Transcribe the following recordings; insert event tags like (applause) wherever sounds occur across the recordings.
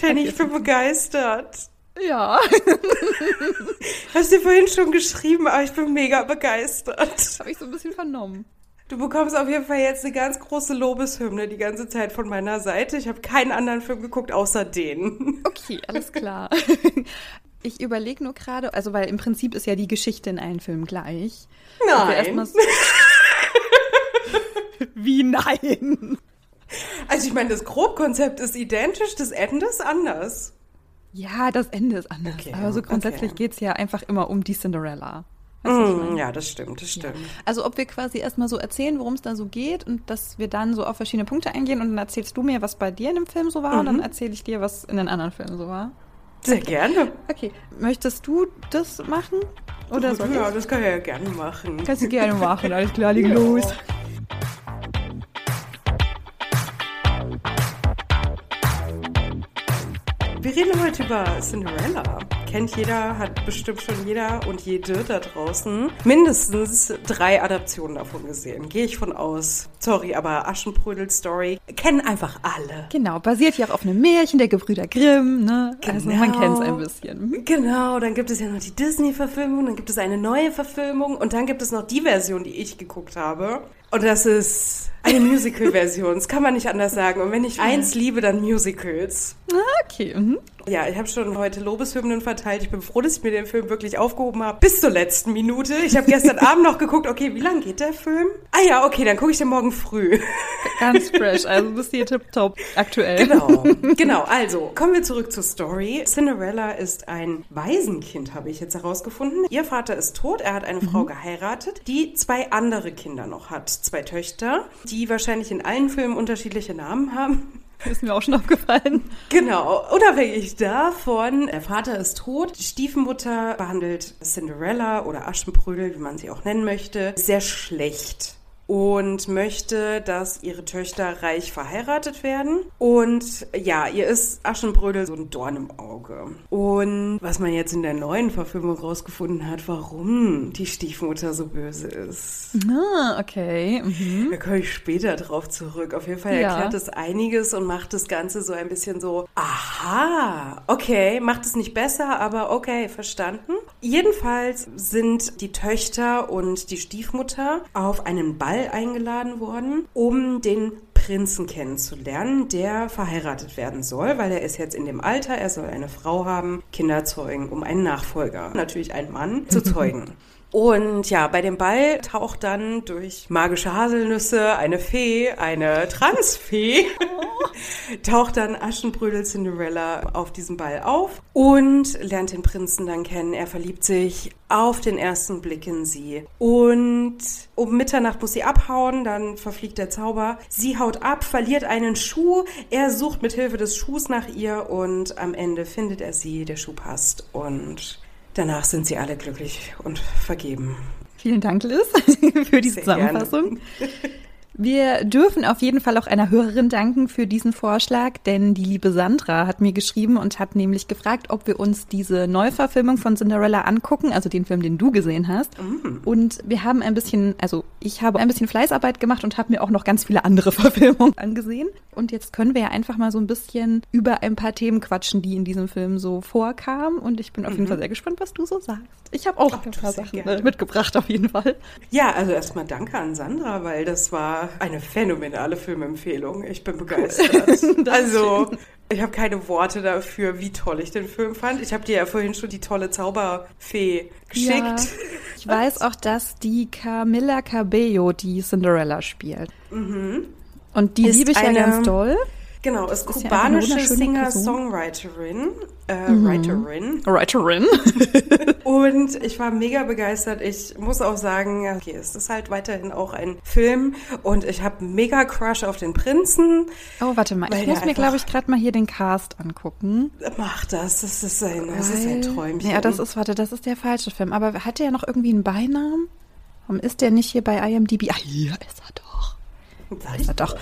Jenny, ich bin begeistert. Ja. (laughs) Hast du vorhin schon geschrieben, aber ich bin mega begeistert. Habe ich so ein bisschen vernommen. Du bekommst auf jeden Fall jetzt eine ganz große Lobeshymne die ganze Zeit von meiner Seite. Ich habe keinen anderen Film geguckt außer den. (laughs) Okay, alles klar. Ich überlege nur gerade, also weil im Prinzip ist ja die Geschichte in allen Filmen gleich. Nein. So (laughs) Wie nein? Also ich meine, das Grobkonzept ist identisch, das Ende ist anders. Ja, das Ende ist anders. Okay, Aber so grundsätzlich okay. geht's ja einfach immer um die Cinderella. Mm, ja, das stimmt, das stimmt. Also ob wir quasi erstmal so erzählen, worum es da so geht und dass wir dann so auf verschiedene Punkte eingehen und dann erzählst du mir, was bei dir in dem Film so war und dann erzähle ich dir, was in den anderen Filmen so war. Sehr gerne. Okay, möchtest du das machen? Oder soll ja, ich? das kann ich ja gerne machen. Kannst du gerne machen, alles klar, leg los. Wir reden heute über Cinderella. Kennt jeder, hat bestimmt schon jeder und jede da draußen mindestens drei Adaptionen davon gesehen. Gehe ich von aus. Sorry, aber Aschenbrödel-Story kennen einfach alle. Genau, basiert ja auch auf einem Märchen der Gebrüder Grimm, ne? Also man Genau. kennt es ein bisschen. Genau, dann gibt es ja noch die Disney-Verfilmung, dann gibt es eine neue Verfilmung und dann gibt es noch die Version, die ich geguckt habe. Und das ist eine Musical-Version, das kann man nicht anders sagen. Und wenn ich eins liebe, dann Musicals. Ah, okay. Mhm. Ja, ich habe schon heute Lobeshymnen verteilt. Ich bin froh, dass ich mir den Film wirklich aufgehoben habe. Bis zur letzten Minute. Ich habe gestern (laughs) Abend noch geguckt, okay, wie lang geht der Film? Ah ja, okay, dann gucke ich den morgen früh. Ganz (laughs) fresh, also bist hier tipptopp aktuell. Genau, (laughs) genau. Also, kommen wir zurück zur Story. Cinderella ist ein Waisenkind, habe ich jetzt herausgefunden. Ihr Vater ist tot, er hat eine Frau geheiratet, die zwei andere Kinder noch hat. Zwei Töchter, die wahrscheinlich in allen Filmen unterschiedliche Namen haben. (laughs) Ist mir auch schon aufgefallen. Genau, unabhängig davon, der Vater ist tot, die Stiefmutter behandelt Cinderella oder Aschenbrödel, wie man sie auch nennen möchte, sehr schlecht und möchte, dass ihre Töchter reich verheiratet werden. Und ja, ihr ist Aschenbrödel so ein Dorn im Auge. Und was man jetzt in der neuen Verfilmung rausgefunden hat, warum die Stiefmutter so böse ist. Ah, okay. Mhm. Da komme ich später drauf zurück. Auf jeden Fall Ja. erklärt es einiges und macht das Ganze so ein bisschen so, aha, okay, macht es nicht besser, aber okay, verstanden. Jedenfalls sind die Töchter und die Stiefmutter auf einen Ball eingeladen worden, um den Prinzen kennenzulernen, der verheiratet werden soll, weil er ist jetzt in dem Alter, er soll eine Frau haben, Kinder zeugen, um einen Nachfolger, natürlich einen Mann, zu (laughs) zeugen. Und ja, bei dem Ball taucht dann durch magische Haselnüsse eine Fee, eine Transfee, (laughs) taucht dann Aschenbrödel Cinderella auf diesem Ball auf und lernt den Prinzen dann kennen. Er verliebt sich auf den ersten Blick in sie. Und um Mitternacht muss sie abhauen, dann verfliegt der Zauber. Sie haut ab, verliert einen Schuh. Er sucht mit Hilfe des Schuhs nach ihr und am Ende findet er sie. Der Schuh passt und danach sind sie alle glücklich und vergeben. Vielen Dank, Liz, (laughs) für die Sehr Zusammenfassung. (laughs) Wir dürfen auf jeden Fall auch einer Hörerin danken für diesen Vorschlag, denn die liebe Sandra hat mir geschrieben und hat nämlich gefragt, ob wir uns diese Neuverfilmung von Cinderella angucken, also den Film, den du gesehen hast. Und wir haben ein bisschen, also ich habe ein bisschen Fleißarbeit gemacht und habe mir auch noch ganz viele andere (laughs) Verfilmungen angesehen. Und jetzt können wir ja einfach mal so ein bisschen über ein paar Themen quatschen, die in diesem Film so vorkamen. Und ich bin auf jeden Fall sehr gespannt, was du so sagst. Ich habe auch ein du, paar Sachen gerne. mitgebracht, auf jeden Fall. Ja, also erstmal danke an Sandra, weil das war eine phänomenale Filmempfehlung. Ich bin begeistert. (laughs) also, ich habe keine Worte dafür, wie toll ich den Film fand. Ich habe dir ja vorhin schon die tolle Zauberfee geschickt. Ja, ich weiß auch, dass die Camilla Cabello die Cinderella spielt. Und die Mhm. Liebe ich ja eine- ganz doll. Genau, ist Ist ja kubanische Person. Singer-Songwriterin. Äh, Writerin. Writerin. (laughs) (laughs) Und ich war mega begeistert. Ich muss auch sagen, okay, es ist halt weiterhin auch ein Film und ich habe mega Crush auf den Prinzen. Oh, warte mal. Ich muss mir, glaube ich, gerade mal hier den Cast angucken. Mach das, das ist ein, das ist ein Träumchen. Ja, das ist, warte, das ist der falsche Film. Aber hat der ja noch irgendwie einen Beinamen? Warum ist der nicht hier bei IMDb? Ah, hier ist er doch. Sag Ist er doch.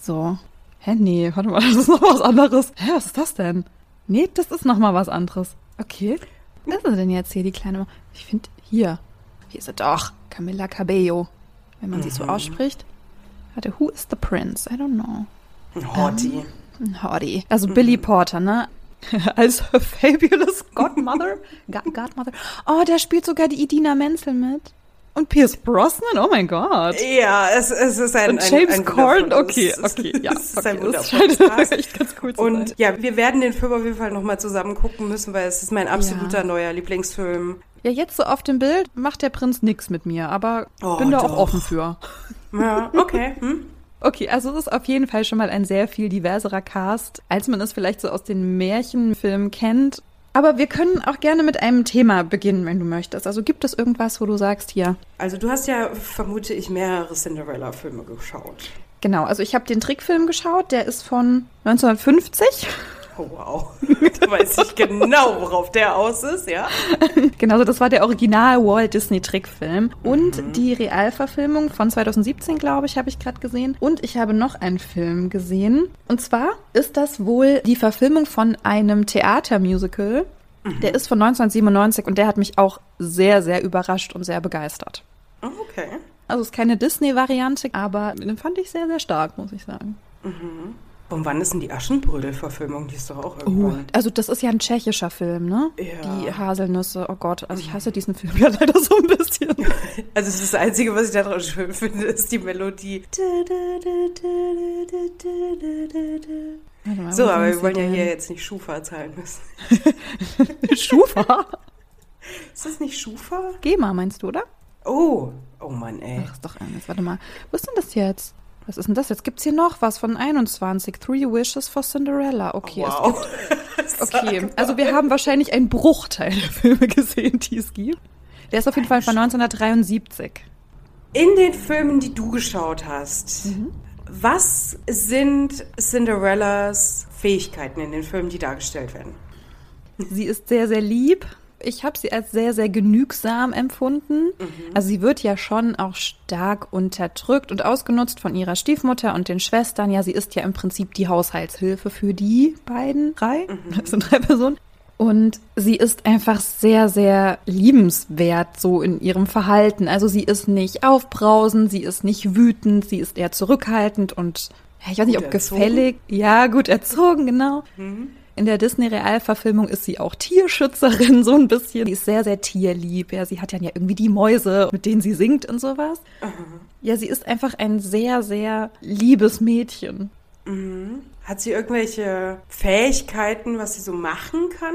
So. Hä, nee, warte mal, (laughs) das ist noch was anderes. Hä, was ist das denn? Nee, das ist noch mal was anderes. Okay. Was ist denn jetzt hier, die kleine... Ich finde, hier. Hier ist er doch. Camilla Cabello. Wenn man sie so ausspricht. Warte, who is the prince? I don't know. Hottie. Howdy. Also Billy Porter, ne? (laughs) Als Fabulous Godmother. Godmother. Oh, der spielt sogar die Idina Menzel mit. Und Pierce Brosnan, oh mein Gott. Ja, es, es ist ein, Und James ein, ein Corden, okay, (laughs) okay, ja. Es ist okay, ein das wundervolles (laughs) echt ganz cool zu Und sein. ja, wir werden den Film auf jeden Fall nochmal zusammen gucken müssen, weil es ist mein absoluter Ja. neuer Lieblingsfilm. Ja, jetzt so auf dem Bild macht der Prinz nix mit mir, aber Oh, bin da auch doch. offen für. (laughs) Ja, okay. Hm? Okay, also es ist auf jeden Fall schon mal ein sehr viel diverserer Cast, als man es vielleicht so aus den Märchenfilmen kennt. Aber wir können auch gerne mit einem Thema beginnen, wenn du möchtest. Also gibt es irgendwas, wo du sagst, hier, Also du hast ja, vermute ich, mehrere Cinderella-Filme geschaut. genau, also ich habe den Trickfilm geschaut, der ist von 1950. Oh wow. (laughs) Da weiß ich genau, worauf der aus ist, ja? (laughs) Genau, also das war der Original Walt Disney Trickfilm. Und die Realverfilmung von 2017, glaube ich, habe ich gerade gesehen. Und ich habe noch einen Film gesehen. Und zwar ist das wohl die Verfilmung von einem Theatermusical. Der ist von 1997 und der hat mich auch sehr, sehr überrascht und sehr begeistert. Oh, okay. Also es ist keine Disney-Variante, aber den fand ich sehr, sehr stark, muss ich sagen. Und wann ist denn die Aschenbrödel-Verfilmung? Die ist doch auch Uh, irgendwann. also das ist ja ein tschechischer Film, ne? Ja. Die Haselnüsse, oh Gott, also ich hasse diesen Film (laughs) ja leider so ein bisschen. (laughs) Also das, das Einzige, was ich daran schön finde, ist die Melodie. Warte mal, So, aber wir wollen ja hier jetzt nicht Schufa zahlen müssen. (laughs) Schufa? Ist das nicht Schufa? GEMA meinst du, oder? Oh, oh Mann, ey. Ach, ist doch eines. Warte mal. Wo ist denn das jetzt? Was ist denn das jetzt? Gibt's hier noch was von 21? Three Wishes for Cinderella. Okay, wow. es gibt, (laughs) okay. Also wir haben wahrscheinlich einen Bruchteil der Filme gesehen, die es gibt. Der ist auf jeden Fall von 1973. In den Filmen, die du geschaut hast, was sind Cinderellas Fähigkeiten in den Filmen, die dargestellt werden? Sie ist sehr, sehr lieb. Ich habe sie als sehr, sehr genügsam empfunden. Also sie wird ja schon auch stark unterdrückt und ausgenutzt von ihrer Stiefmutter und den Schwestern. Ja, sie ist ja im Prinzip die Haushaltshilfe für die beiden drei. (laughs) Das sind drei Personen. Und sie ist einfach sehr, sehr liebenswert so in ihrem Verhalten. Also sie ist nicht aufbrausend, sie ist nicht wütend, sie ist eher zurückhaltend und ja, ich weiß nicht, ob erzogen. gefällig. Ja, gut erzogen, genau. In der Disney-Realverfilmung ist sie auch Tierschützerin, so ein bisschen. Sie ist sehr, sehr tierlieb. Ja, sie hat ja irgendwie die Mäuse, mit denen sie singt und sowas. Ja, sie ist einfach ein sehr, sehr liebes Mädchen. Hat sie irgendwelche Fähigkeiten, was sie so machen kann?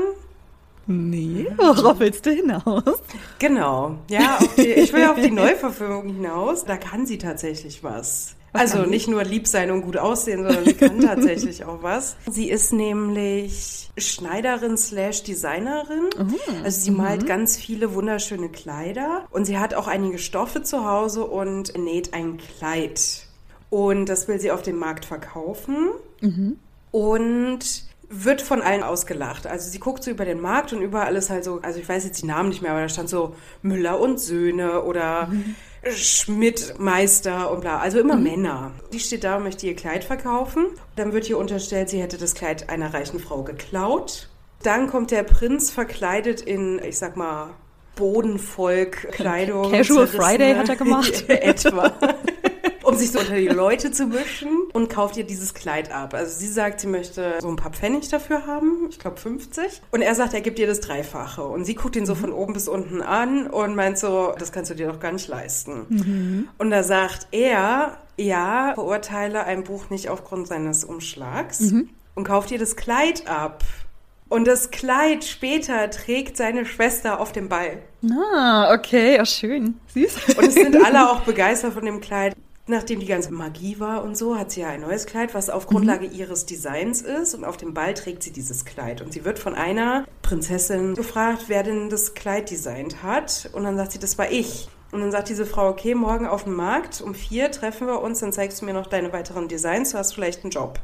Nee, worauf willst du hinaus? Genau. Ja, die, ich will auf die Neuverfilmung hinaus. Da kann sie tatsächlich was. Also nicht nur lieb sein und gut aussehen, sondern sie kann (laughs) tatsächlich auch was. Sie ist nämlich Schneiderin slash Designerin. Also sie malt ganz viele wunderschöne Kleider und sie hat auch einige Stoffe zu Hause und näht ein Kleid. Und das will sie auf dem Markt verkaufen. Und wird von allen ausgelacht. Also sie guckt so über den Markt und überall ist halt so, also ich weiß jetzt die Namen nicht mehr, aber da stand so Müller und Söhne oder Schmidt Meister und bla. Also immer Männer. Die steht da und möchte ihr Kleid verkaufen. Dann wird ihr unterstellt, sie hätte das Kleid einer reichen Frau geklaut. Dann kommt der Prinz verkleidet in, ich sag mal, Bodenvolk-Kleidung. Casual zerrissene- Friday hat er gemacht. (laughs) Etwa. (laughs) um sich so unter die Leute zu mischen und kauft ihr dieses Kleid ab. Also sie sagt, sie möchte so ein paar Pfennig dafür haben, ich glaube 50. Und er sagt, er gibt ihr das Dreifache. Und sie guckt ihn so von oben bis unten an und meint so, das kannst du dir doch gar nicht leisten. Und da sagt er, ja, verurteile ein Buch nicht aufgrund seines Umschlags und kauft ihr das Kleid ab. Und das Kleid später trägt seine Schwester auf dem Ball. Ah, okay, ja, schön. Süß. Und es sind (laughs) alle auch begeistert von dem Kleid. Nachdem die ganze Magie war und so, hat sie ja ein neues Kleid, was auf Grundlage ihres Designs ist. Und auf dem Ball trägt sie dieses Kleid. Und sie wird von einer Prinzessin gefragt, wer denn das Kleid designt hat. Und dann sagt sie, das war ich. Und dann sagt diese Frau, okay, morgen auf dem Markt um vier treffen wir uns, dann zeigst du mir noch deine weiteren Designs, du hast vielleicht einen Job.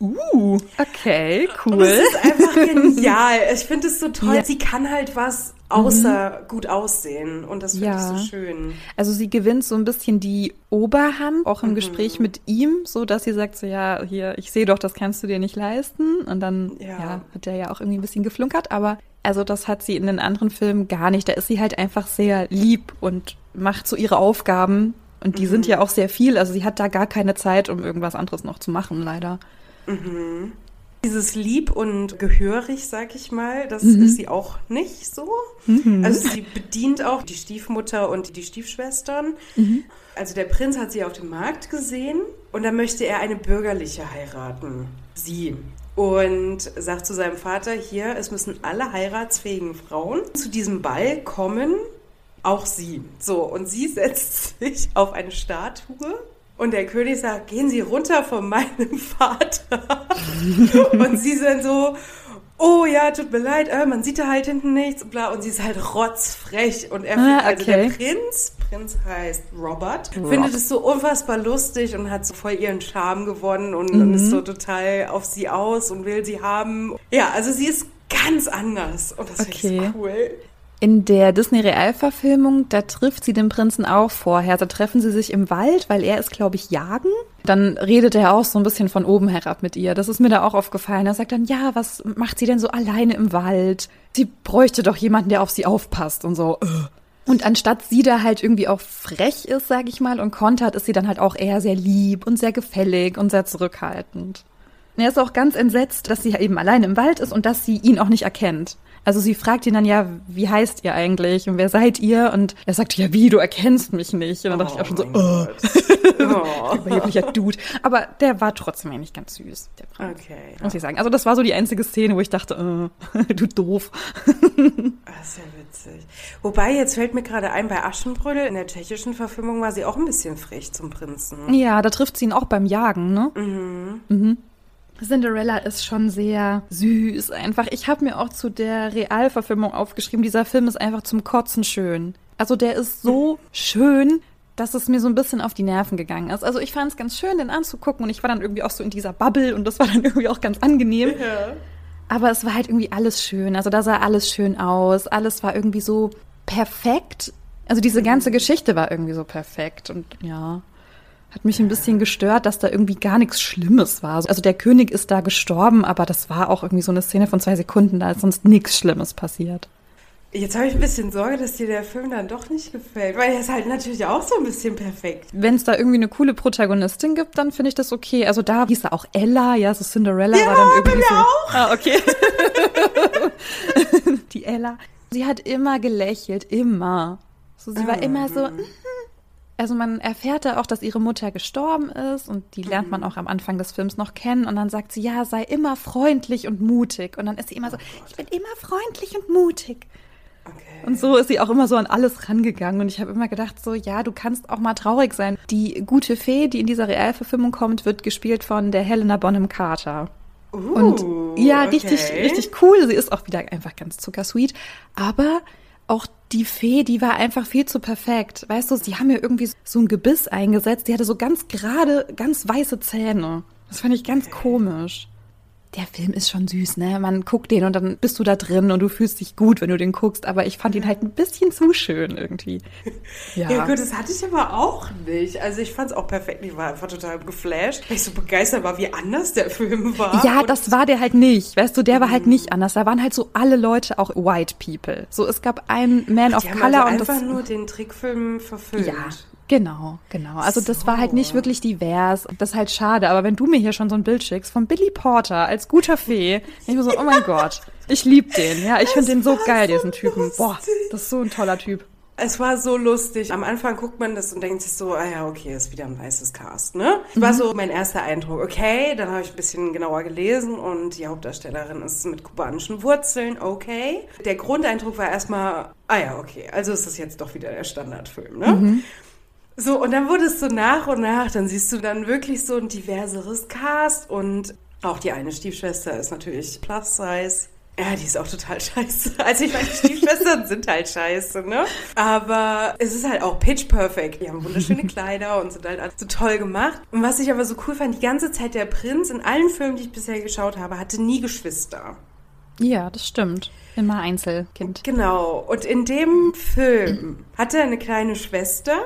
Uh, okay, Und cool. es ist einfach genial. Ich finde es so toll. Ja. Sie kann halt was außer gut aussehen. Und das finde Ja. ich so schön. Also sie gewinnt so ein bisschen die Oberhand, auch im Gespräch mit ihm, so dass sie sagt so, ja, hier, ich sehe doch, das kannst du dir nicht leisten. Und dann, Ja. ja. hat er ja auch irgendwie ein bisschen geflunkert, aber also das hat sie in den anderen Filmen gar nicht. Da ist sie halt einfach sehr lieb und macht so ihre Aufgaben. Und die sind ja auch sehr viel. Also sie hat da gar keine Zeit, um irgendwas anderes noch zu machen, leider. Dieses lieb und gehörig, sag ich mal, das mhm. ist sie auch nicht so. Mhm. Also sie bedient auch die Stiefmutter und die Stiefschwestern. Mhm. Also der Prinz hat sie auf dem Markt gesehen und dann möchte er eine bürgerliche heiraten. Sie. Und sagt zu seinem Vater, hier, es müssen alle heiratsfähigen Frauen zu diesem Ball kommen, auch sie. So, und sie (laughs) setzt sich auf eine Statue und der König sagt, gehen Sie runter von meinem (laughs) Vater. und sie sind so, oh ja, tut mir leid, äh, man sieht da halt hinten nichts, bla. Und sie ist halt rotzfrech. Und er ah, also okay. also der Prinz, Prinz heißt Robert, Rob. findet es so unfassbar lustig und hat so voll ihren Charme gewonnen und, mhm. und ist so total auf sie aus und will sie haben. Ja, also sie ist ganz anders und das okay. finde ich cool. In der Disney-Realverfilmung, da trifft sie den Prinzen auch vorher. Da treffen sie sich im Wald, weil er ist, glaube ich, jagen. Dann redet er auch so ein bisschen von oben herab mit ihr. Das ist mir da auch aufgefallen. Er sagt dann, ja, was macht sie denn so alleine im Wald? Sie bräuchte doch jemanden, der auf sie aufpasst und so. Und anstatt sie da halt irgendwie auch frech ist, sag ich mal, und kontert, ist sie dann halt auch eher sehr lieb und sehr gefällig und sehr zurückhaltend. Er ist auch ganz entsetzt, dass sie eben alleine im Wald ist und dass sie ihn auch nicht erkennt. Also sie fragt ihn dann ja, wie heißt ihr eigentlich und wer seid ihr? Und er sagt, ja wie, du erkennst mich nicht. Und dann dachte ich auch schon so, oh. oh. (laughs) überheblicher Dude. Aber der war trotzdem eigentlich ganz süß, der Prinz. Okay. Muss ich sagen. Also das war so die einzige Szene, wo ich dachte, äh, (laughs) du doof. das (laughs) ist ja witzig. Wobei, jetzt fällt mir gerade ein, bei Aschenbrödel in der tschechischen Verfilmung war sie auch ein bisschen frech zum Prinzen. Ja, da trifft sie ihn auch beim Jagen, ne? Mhm. Mhm. Cinderella ist schon sehr süß einfach. Ich habe mir auch zu der Realverfilmung aufgeschrieben, dieser Film ist einfach zum Kotzen schön. Also der ist so schön, dass es mir so ein bisschen auf die Nerven gegangen ist. Also ich fand es ganz schön, den anzugucken und ich war dann irgendwie auch so in dieser Bubble und das war dann (laughs) irgendwie auch ganz angenehm. Ja. Aber es war halt irgendwie alles schön. Also da sah alles schön aus. Alles war irgendwie so perfekt. Also diese ganze Geschichte war irgendwie so perfekt und ja. Hat mich ein bisschen gestört, dass da irgendwie gar nichts Schlimmes war. Also der König ist da gestorben, aber das war auch irgendwie so eine Szene von zwei Sekunden, da ist sonst nichts Schlimmes passiert. Jetzt habe ich ein bisschen Sorge, dass dir der Film dann doch nicht gefällt, weil er ist halt natürlich auch so ein bisschen perfekt. Wenn es da irgendwie eine coole Protagonistin gibt, dann finde ich das okay. Also da hieß er auch Ella, ja, so Cinderella ja, war dann irgendwie so. Auch. Ah, okay. (laughs) Die Ella. Sie hat immer gelächelt, immer. So, sie war immer so, mhm. Also man erfährt da auch, dass ihre Mutter gestorben ist und die lernt man mhm. auch am Anfang des Films noch kennen und dann sagt sie, ja, sei immer freundlich und mutig und dann ist sie immer so, oh ich bin immer freundlich und mutig. Okay. Und so ist sie auch immer so an alles rangegangen und ich habe immer gedacht so, ja, du kannst auch mal traurig sein. Die gute Fee, die in dieser Realverfilmung kommt, wird gespielt von der Helena Bonham Carter. Uh, und ja, okay. richtig, richtig cool. Sie ist auch wieder einfach ganz zuckersweet. Aber auch die Fee, die war einfach viel zu perfekt. Weißt du, sie haben ja irgendwie so ein Gebiss eingesetzt. Die hatte so ganz gerade, ganz weiße Zähne. Das fand ich ganz komisch der Film ist schon süß, ne? Man guckt den und dann bist du da drin und du fühlst dich gut, wenn du den guckst, aber ich fand ihn halt ein bisschen zu schön irgendwie. Ja, (laughs) ja gut, das hatte ich aber auch nicht. Also ich fand es auch perfekt. Ich war einfach total geflasht, weil ich so begeistert war, wie anders der Film war. Ja, das war der halt nicht. Weißt du, der war halt nicht anders. Da waren halt so alle Leute auch White People. So, es gab einen Man Ach, of Color also und einfach das nur den Trickfilm verfilmt. Ja, Genau, genau. Also das war halt nicht wirklich divers. Das ist halt schade. Aber wenn du mir hier schon so ein Bild schickst von Billy Porter als guter Fee, ich bin so, oh mein (laughs) Gott, ich lieb den. Ja, ich finde den so geil, diesen Typen. Boah, das ist so ein toller Typ. Es war so lustig. Am Anfang guckt man das und denkt sich so, ah ja, okay, ist wieder ein weißes Cast, ne? Mhm. War so mein erster Eindruck. Okay, dann habe ich ein bisschen genauer gelesen und die Hauptdarstellerin ist mit kubanischen Wurzeln, okay. Der Grundeindruck war erstmal, ah ja, okay, also ist das jetzt doch wieder der Standardfilm, ne? Mhm. So, und dann wurde es so nach und nach, dann siehst du dann wirklich so ein diverseres Cast und auch die eine Stiefschwester ist natürlich Plus Size. Ja, die ist auch total (laughs) scheiße. Also ich meine, Stiefschwestern sind halt scheiße, ne? Aber es ist halt auch pitch perfect. Die haben wunderschöne (laughs) Kleider und sind halt so toll gemacht. Und was ich aber so cool fand, die ganze Zeit der Prinz in allen Filmen, die ich bisher geschaut habe, hatte nie Geschwister. Ja, das stimmt. Immer Einzelkind. Genau. Und in dem Film hatte er eine kleine Schwester,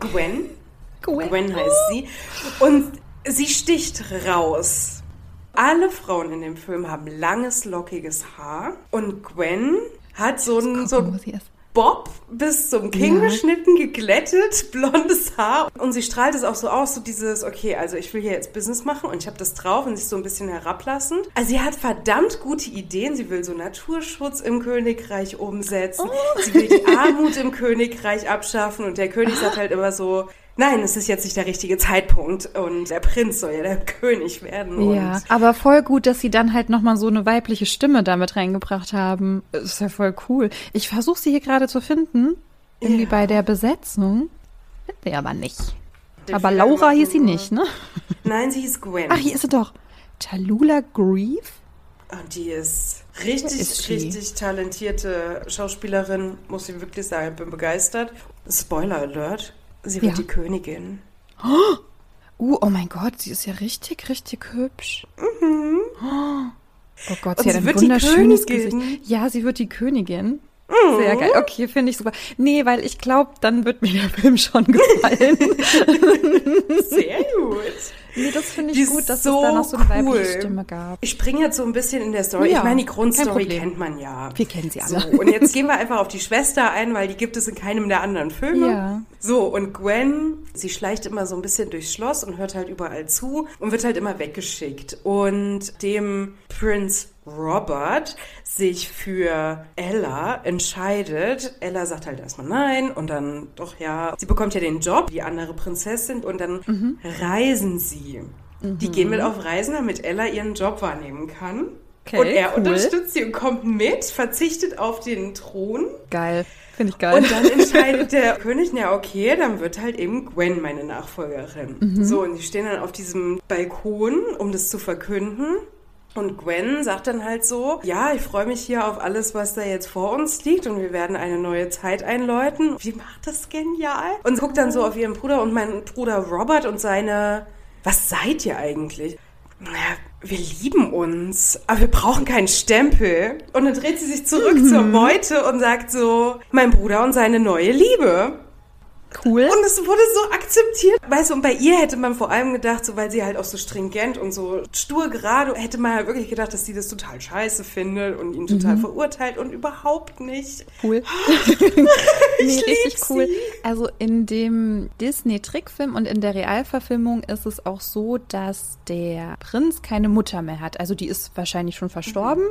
Gwen. Gwen. Gwen heißt sie. Und sie sticht raus. Alle Frauen in dem Film haben langes, lockiges Haar. Und Gwen hat so ein. So, Bob bis zum Kinn Ja. geschnitten, geglättet, (laughs) blondes Haar. Und sie strahlt es auch so aus, so dieses, okay, also ich will hier jetzt Business machen und ich habe das drauf und sich so ein bisschen herablassend. Also sie hat verdammt gute Ideen. Sie will so Naturschutz im Königreich umsetzen. Sie will die Armut im Königreich abschaffen und der König sagt halt immer so, nein, es ist jetzt nicht der richtige Zeitpunkt und der Prinz soll ja der (laughs) König werden. Ja, aber voll gut, dass sie dann halt nochmal so eine weibliche Stimme damit reingebracht haben. Das ist ja voll cool. Ich versuche sie hier gerade zu finden. Irgendwie Ja. bei der Besetzung. Finden wir aber nicht. Den Aber Laura hieß sie nicht, ne? Nein, sie hieß Gwen. Ach, hier ist sie doch. Talula Grieve? Und die ist richtig, ist richtig talentierte Schauspielerin, muss ich wirklich sagen. Bin begeistert. Spoiler Alert. Sie wird Ja. die Königin. (gasps) Uh, oh mein Gott, sie ist ja richtig, richtig hübsch. Oh Gott, sie sie hat ein wunderschönes. Gesicht. Ja, sie wird die Königin. Mhm. Sehr geil. Okay, finde ich super. Nee, weil ich glaube, dann wird mir der Film schon gefallen. (laughs) Sehr gut. Nee, das finde ich gut, dass so es da noch so eine weibliche cool. Stimme gab. Ich springe jetzt so ein bisschen in der Story. Ja, ich meine, die Grundstory kennt man ja. Wir kennen sie alle. So, und jetzt gehen wir einfach auf die Schwester ein, weil die gibt es in keinem der anderen Filme. Ja. So, und Gwen, sie schleicht immer so ein bisschen durchs Schloss und hört halt überall zu und wird halt immer weggeschickt. Und dem Prinz Robert sich für Ella entscheidet. Ella sagt halt erstmal nein und dann doch ja. Sie bekommt ja den Job, die andere Prinzessin, und dann Mhm. reisen sie. Die gehen mit auf Reisen, damit Ella ihren Job wahrnehmen kann. Okay, und er cool. unterstützt sie und kommt mit, verzichtet auf den Thron. Geil. Finde ich geil. Und dann entscheidet der (laughs) König, na okay, dann wird halt eben Gwen meine Nachfolgerin. Mhm. So, und die stehen dann auf diesem Balkon, um das zu verkünden. Und Gwen sagt dann halt so, ja, ich freue mich hier auf alles, was da jetzt vor uns liegt und wir werden eine neue Zeit einläuten. Wie macht das genial? Und guckt dann so auf ihren Bruder und meinen Bruder Robert und seine, was seid ihr eigentlich? Naja, wir lieben uns, aber wir brauchen keinen Stempel. Und dann dreht sie sich zurück zur Meute und sagt so, mein Bruder und seine neue Liebe. Cool. Und es wurde so akzeptiert. Weißt du, und bei ihr hätte man vor allem gedacht, so weil sie halt auch so stringent und so stur gerade, hätte man halt wirklich gedacht, dass sie das total scheiße findet und ihn total verurteilt und überhaupt nicht. Cool. (laughs) nee, richtig cool. sie. Also in dem Disney-Trickfilm und in der Realverfilmung ist es auch so, dass der Prinz keine Mutter mehr hat. Also die ist wahrscheinlich schon verstorben.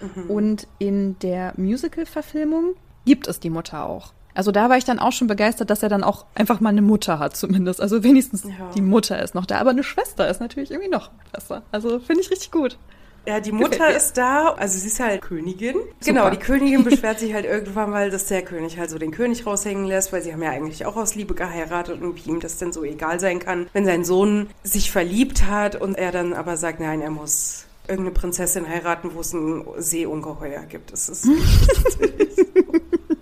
Mhm. Und in der Musical-Verfilmung gibt es die Mutter auch. Also da war ich dann auch schon begeistert, dass er dann auch einfach mal eine Mutter hat zumindest. Also wenigstens Ja. die Mutter ist noch da. Aber eine Schwester ist natürlich irgendwie noch besser. Also finde ich richtig gut. Ja, die Mutter ist da, also sie ist halt Königin. Genau, die Königin beschwert sich halt irgendwann mal, dass der König halt so den König raushängen lässt, weil sie haben ja eigentlich auch aus Liebe geheiratet und wie ihm das denn so egal sein kann, wenn sein Sohn sich verliebt hat und er dann aber sagt, nein, er muss irgendeine Prinzessin heiraten, wo es ein Seeungeheuer gibt. Das ist (laughs)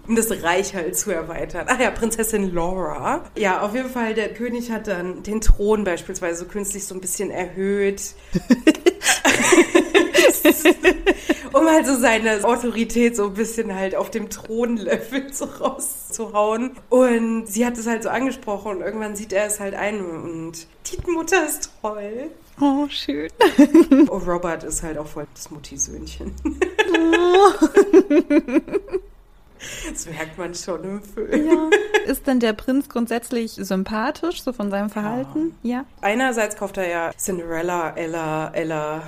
um das Reich halt zu erweitern. Ach ja, Prinzessin Laura. Ja, auf jeden Fall, der König hat dann den Thron beispielsweise so künstlich so ein bisschen erhöht. (laughs) um halt so seine Autorität so ein bisschen halt auf dem Thronlevel so rauszuhauen. Und sie hat es halt so angesprochen und irgendwann sieht er es halt ein und die Mutter ist toll. Oh, schön. Oh, Robert ist halt auch voll das Mutti-Söhnchen. (laughs) (laughs) Das merkt man schon im Film. Ja. Ist denn der Prinz grundsätzlich sympathisch, so von seinem Verhalten? Ja. Einerseits kauft er ja Cinderella, Ella, Ella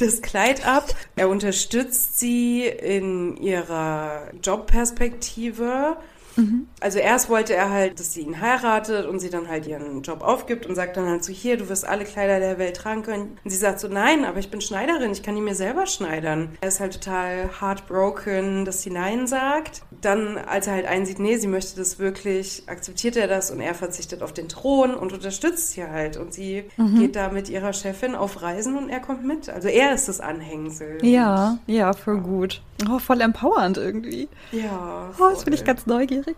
das Kleid ab. Er unterstützt sie in ihrer Jobperspektive. Also erst wollte er halt, dass sie ihn heiratet und sie dann halt ihren Job aufgibt und sagt dann halt so, hier, du wirst alle Kleider der Welt tragen können. Und sie sagt so, nein, aber ich bin Schneiderin, ich kann die mir selber schneidern. Er ist halt total heartbroken, dass sie nein sagt. Dann, als er halt einsieht, nee, sie möchte das wirklich, akzeptiert er das und er verzichtet auf den Thron und unterstützt sie halt. Und sie geht da mit ihrer Chefin auf Reisen und er kommt mit. Also er ist das Anhängsel. Ja, ja, voll gut. Oh, voll empowernd irgendwie. Ja. Oh, das bin ich voll. ganz neugierig.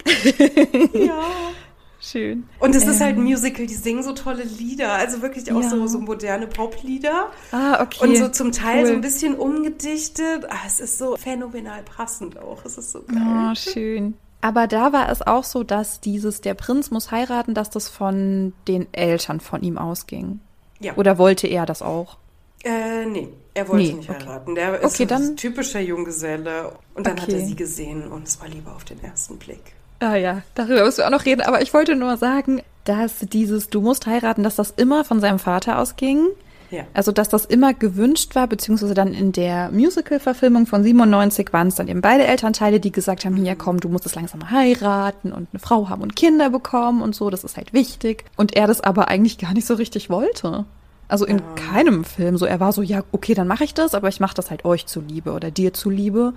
Ja. (laughs) Schön. Und es ist halt ein Ähm. Musical, die singen so tolle Lieder, also wirklich auch Ja. so, so moderne Poplieder. Ah, okay. Und so zum Teil Cool. so ein bisschen umgedichtet. Ah, es ist so phänomenal passend auch. Es ist so geil. Oh, schön. Aber da war es auch so, dass dieses Der Prinz muss heiraten, dass das von den Eltern von ihm ausging. Ja. Oder wollte er das auch? Äh, nee. Er wollte Nee, nicht okay. heiraten. Der ist Okay, so ein typischer Junggeselle. Und dann hat Okay. er sie gesehen und es war Liebe auf den ersten Blick. Ah ja, darüber müssen wir auch noch reden. Aber ich wollte nur sagen, dass dieses Du musst heiraten, dass das immer von seinem Vater ausging. Ja. Also, dass das immer gewünscht war, beziehungsweise dann in der Musical-Verfilmung von 97 waren es dann eben beide Elternteile, die gesagt haben, ja komm, du musst es langsam mal heiraten und eine Frau haben und Kinder bekommen und so, das ist halt wichtig. Und er das aber eigentlich gar nicht so richtig wollte. Also in keinem Film so. Er war so, ja, okay, dann mache ich das, aber ich mache das halt euch zuliebe oder dir zuliebe.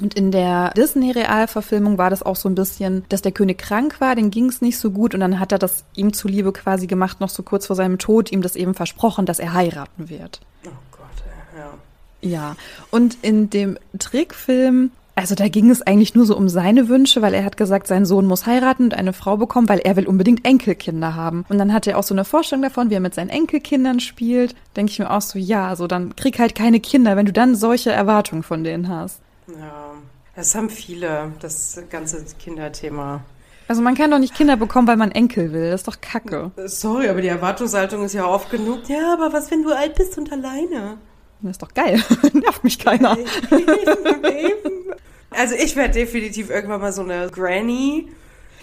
Und in der Disney-Realverfilmung war das auch so ein bisschen, dass der König krank war, den ging es nicht so gut und dann hat er das ihm zuliebe quasi gemacht, noch so kurz vor seinem Tod, ihm das eben versprochen, dass er heiraten wird. Oh Gott, ja. Ja, und in dem Trickfilm, also da ging es eigentlich nur so um seine Wünsche, weil er hat gesagt, sein Sohn muss heiraten und eine Frau bekommen, weil er will unbedingt Enkelkinder haben. Und dann hat er auch so eine Vorstellung davon, wie er mit seinen Enkelkindern spielt. Denke ich mir auch so, ja, so dann krieg halt keine Kinder, wenn du dann solche Erwartungen von denen hast. Ja, das haben viele, das ganze Kinderthema. Also man kann doch nicht Kinder bekommen, weil man Enkel will. Das ist doch Kacke. Sorry, aber die Erwartungshaltung ist ja oft genug. Ja, aber was, wenn du alt bist und alleine? Das ist doch geil. (laughs) Nervt mich keiner. (laughs) Also ich werde definitiv irgendwann mal so eine Granny,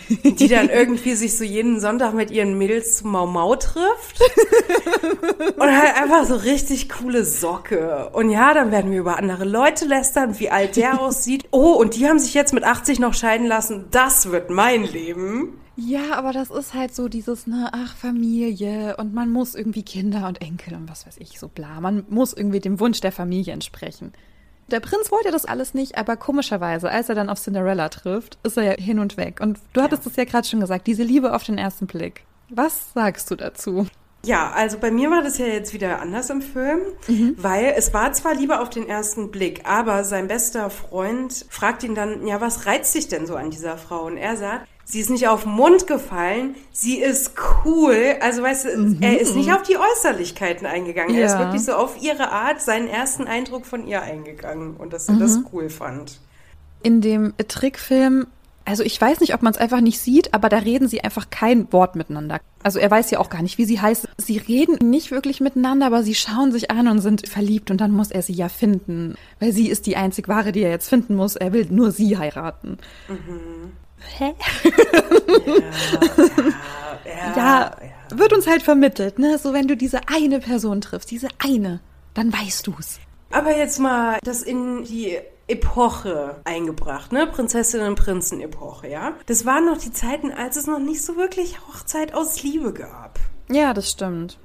die dann irgendwie sich so jeden Sonntag mit ihren Mädels zu Mau Mau trifft. Und halt einfach so richtig coole Socke. Und ja, dann werden wir über andere Leute lästern, wie alt der (laughs) aussieht. Oh, und die haben sich jetzt mit 80 noch scheiden lassen. Das wird mein Leben. Ja, aber das ist halt so dieses, ne, ach, Familie und man muss irgendwie Kinder und Enkel und was weiß ich, so bla. Man muss irgendwie dem Wunsch der Familie entsprechen. Der Prinz wollte das alles nicht, aber komischerweise, als er dann auf Cinderella trifft, ist er ja hin und weg. Und du hattest es ja gerade schon gesagt, diese Liebe auf den ersten Blick. Was sagst du dazu? Ja, also bei mir war das ja jetzt wieder anders im Film, weil es war zwar Liebe auf den ersten Blick, aber sein bester Freund fragt ihn dann, ja, was reizt dich denn so an dieser Frau? Und er sagt, sie ist nicht auf den Mund gefallen, sie ist cool. Also weißt du, er ist nicht auf die Äußerlichkeiten eingegangen. Er ist Ja. wirklich so auf ihre Art seinen ersten Eindruck von ihr eingegangen und dass er das cool fand. In dem Trickfilm, also ich weiß nicht, ob man es einfach nicht sieht, aber da reden sie einfach kein Wort miteinander. Also er weiß ja auch gar nicht, wie sie heißt. Sie reden nicht wirklich miteinander, aber sie schauen sich an und sind verliebt und dann muss er sie ja finden. Weil sie ist die einzig wahre, die er jetzt finden muss. Er will nur sie heiraten. Hä? Ja, Ja, wird uns halt vermittelt, ne? So wenn du diese eine Person triffst, diese eine, dann weißt du's. Aber jetzt mal das in die Epoche eingebracht, ne? Prinzessinnen und Prinzen-Epoche, ja? Das waren noch die Zeiten, als es noch nicht so wirklich Hochzeit aus Liebe gab. Ja, das stimmt.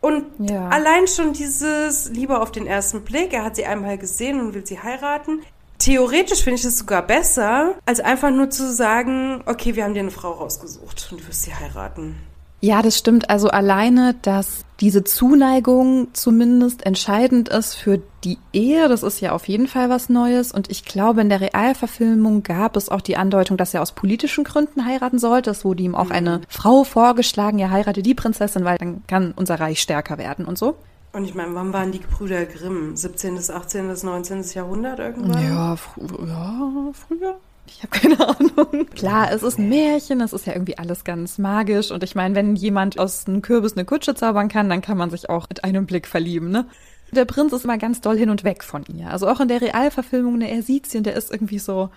Und Ja. allein schon dieses Liebe auf den ersten Blick, er hat sie einmal gesehen und will sie heiraten. Theoretisch finde ich es sogar besser, als einfach nur zu sagen, okay, wir haben dir eine Frau rausgesucht und du wirst sie heiraten. Ja, das stimmt. Also alleine, dass diese Zuneigung zumindest entscheidend ist für die Ehe, das ist ja auf jeden Fall was Neues. Und ich glaube, in der Realverfilmung gab es auch die Andeutung, dass er aus politischen Gründen heiraten sollte. Es wurde ihm auch eine Frau vorgeschlagen, er heirate die Prinzessin, weil dann kann unser Reich stärker werden und so. Und ich meine, wann waren die Brüder Grimm? 17., 18., 19. Jahrhundert irgendwann? Ja, fr ja früher. Ich habe keine Ahnung. Klar, es ist ein Märchen, es ist ja irgendwie alles ganz magisch. Und ich meine, wenn jemand aus einem Kürbis eine Kutsche zaubern kann, dann kann man sich auch mit einem Blick verlieben, ne? Der Prinz ist immer ganz doll hin und weg von ihr. Also auch in der Realverfilmung, ne, er sieht sie und der ist irgendwie so,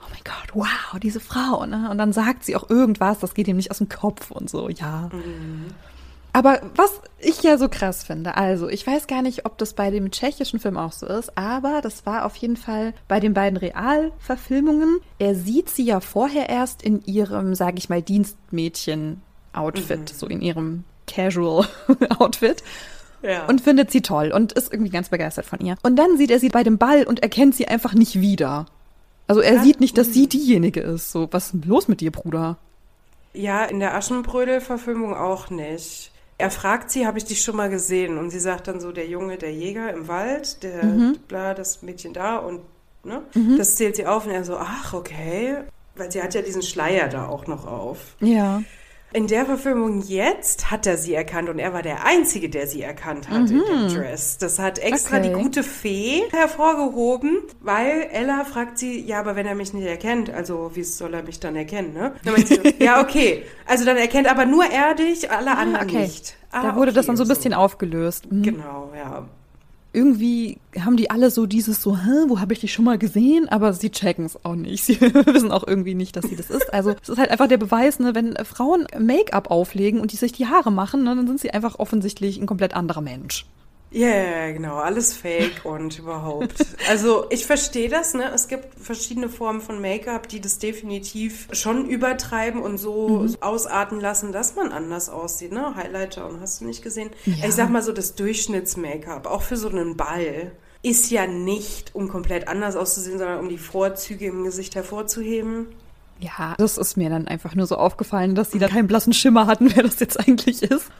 oh mein Gott, wow, diese Frau, ne? Und dann sagt sie auch irgendwas, das geht ihm nicht aus dem Kopf und so, ja. Aber was ich ja so krass finde, also ich weiß gar nicht, ob das bei dem tschechischen Film auch so ist, aber das war auf jeden Fall bei den beiden Realverfilmungen. Er sieht sie ja vorher erst in ihrem, sage ich mal, Dienstmädchen-Outfit, so in ihrem Casual-Outfit Ja. und findet sie toll und ist irgendwie ganz begeistert von ihr. Und dann sieht er sie bei dem Ball und erkennt sie einfach nicht wieder. Also er Ja, sieht nicht, dass sie diejenige ist. So, was ist denn los mit dir, Bruder? Ja, in der Aschenbrödel-Verfilmung auch nicht. Er fragt sie, habe ich dich schon mal gesehen? Und sie sagt dann so, der Junge, der Jäger im Wald, der, bla, das Mädchen da und, ne? Das zählt sie auf und er so, ach, okay. Weil sie hat ja diesen Schleier da auch noch auf. Ja. In der Verfilmung jetzt hat er sie erkannt und er war der Einzige, der sie erkannt hat in dem Dress. Das hat extra Okay. die gute Fee hervorgehoben, weil Ella fragt sie, ja, aber wenn er mich nicht erkennt, also wie soll er mich dann erkennen, ne? Dann sie, so, (laughs) ja, okay. Also dann erkennt aber nur er dich, alle anderen okay. nicht. Ah, da wurde das okay, dann so ein bisschen aufgelöst. Mhm. Genau, ja. Irgendwie haben die alle so dieses so, hä, wo habe ich die schon mal gesehen? Aber sie checken es auch nicht. (laughs) Sie wissen auch irgendwie nicht, dass sie das ist. Also es ist halt einfach der Beweis, ne, wenn Frauen Make-up auflegen und die sich die Haare machen, ne, dann sind sie einfach offensichtlich ein komplett anderer Mensch. Ja, yeah, genau, alles fake und (laughs) überhaupt. Also ich verstehe das, ne? Es gibt verschiedene Formen von Make-up, die das definitiv schon übertreiben und so mhm. ausarten lassen, dass man anders aussieht, ne? Highlighter und hast du nicht gesehen? Ja. Ich sag mal so, das Durchschnitts-Make-up, auch für so einen Ball, ist ja nicht, um komplett anders auszusehen, sondern um die Vorzüge im Gesicht hervorzuheben. Ja, das ist mir dann einfach nur so aufgefallen, dass sie da keinen blassen Schimmer hatten, (laughs) wer das jetzt eigentlich ist.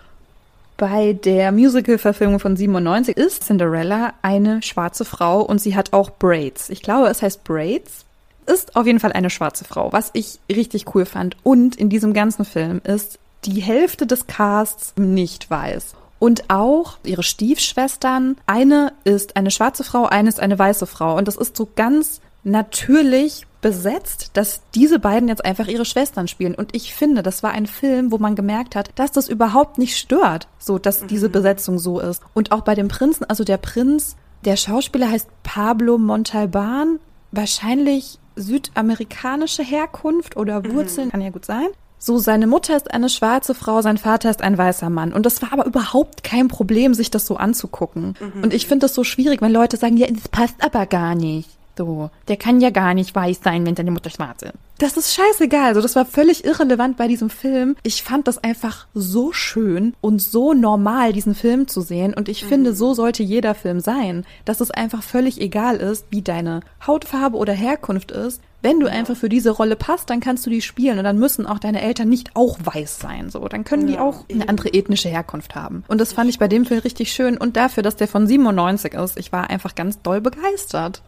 Bei der Musical-Verfilmung von 97 ist Cinderella eine schwarze Frau und sie hat auch Braids. Ich glaube, es heißt Braids. Ist auf jeden Fall eine schwarze Frau, was ich richtig cool fand. Und in diesem ganzen Film ist die Hälfte des Casts nicht weiß. Und auch ihre Stiefschwestern. Eine ist eine schwarze Frau, eine ist eine weiße Frau. Und das ist so ganz natürlich besetzt, dass diese beiden jetzt einfach ihre Schwestern spielen. Und ich finde, das war ein Film, wo man gemerkt hat, dass das überhaupt nicht stört, so dass mhm. diese Besetzung so ist. Und auch bei dem Prinzen, also der Prinz, der Schauspieler heißt Pablo Montalban, wahrscheinlich südamerikanische Herkunft oder mhm. Wurzeln, mhm. kann ja gut sein. So, seine Mutter ist eine schwarze Frau, sein Vater ist ein weißer Mann. Und das war aber überhaupt kein Problem, sich das so anzugucken. Mhm. Und ich finde das so schwierig, wenn Leute sagen, ja, das passt aber gar nicht. So, der kann ja gar nicht weiß sein, wenn seine Mutter schwarz ist. Das ist scheißegal. Also das war völlig irrelevant bei diesem Film. Ich fand das einfach so schön und so normal, diesen Film zu sehen. Und ich mhm. finde, so sollte jeder Film sein, dass es einfach völlig egal ist, wie deine Hautfarbe oder Herkunft ist. Wenn du einfach für diese Rolle passt, dann kannst du die spielen und dann müssen auch deine Eltern nicht auch weiß sein. So, dann können die auch eine andere ethnische Herkunft haben. Und das fand ich bei dem Film richtig schön und dafür, dass der von 97 ist, ich war einfach ganz doll begeistert.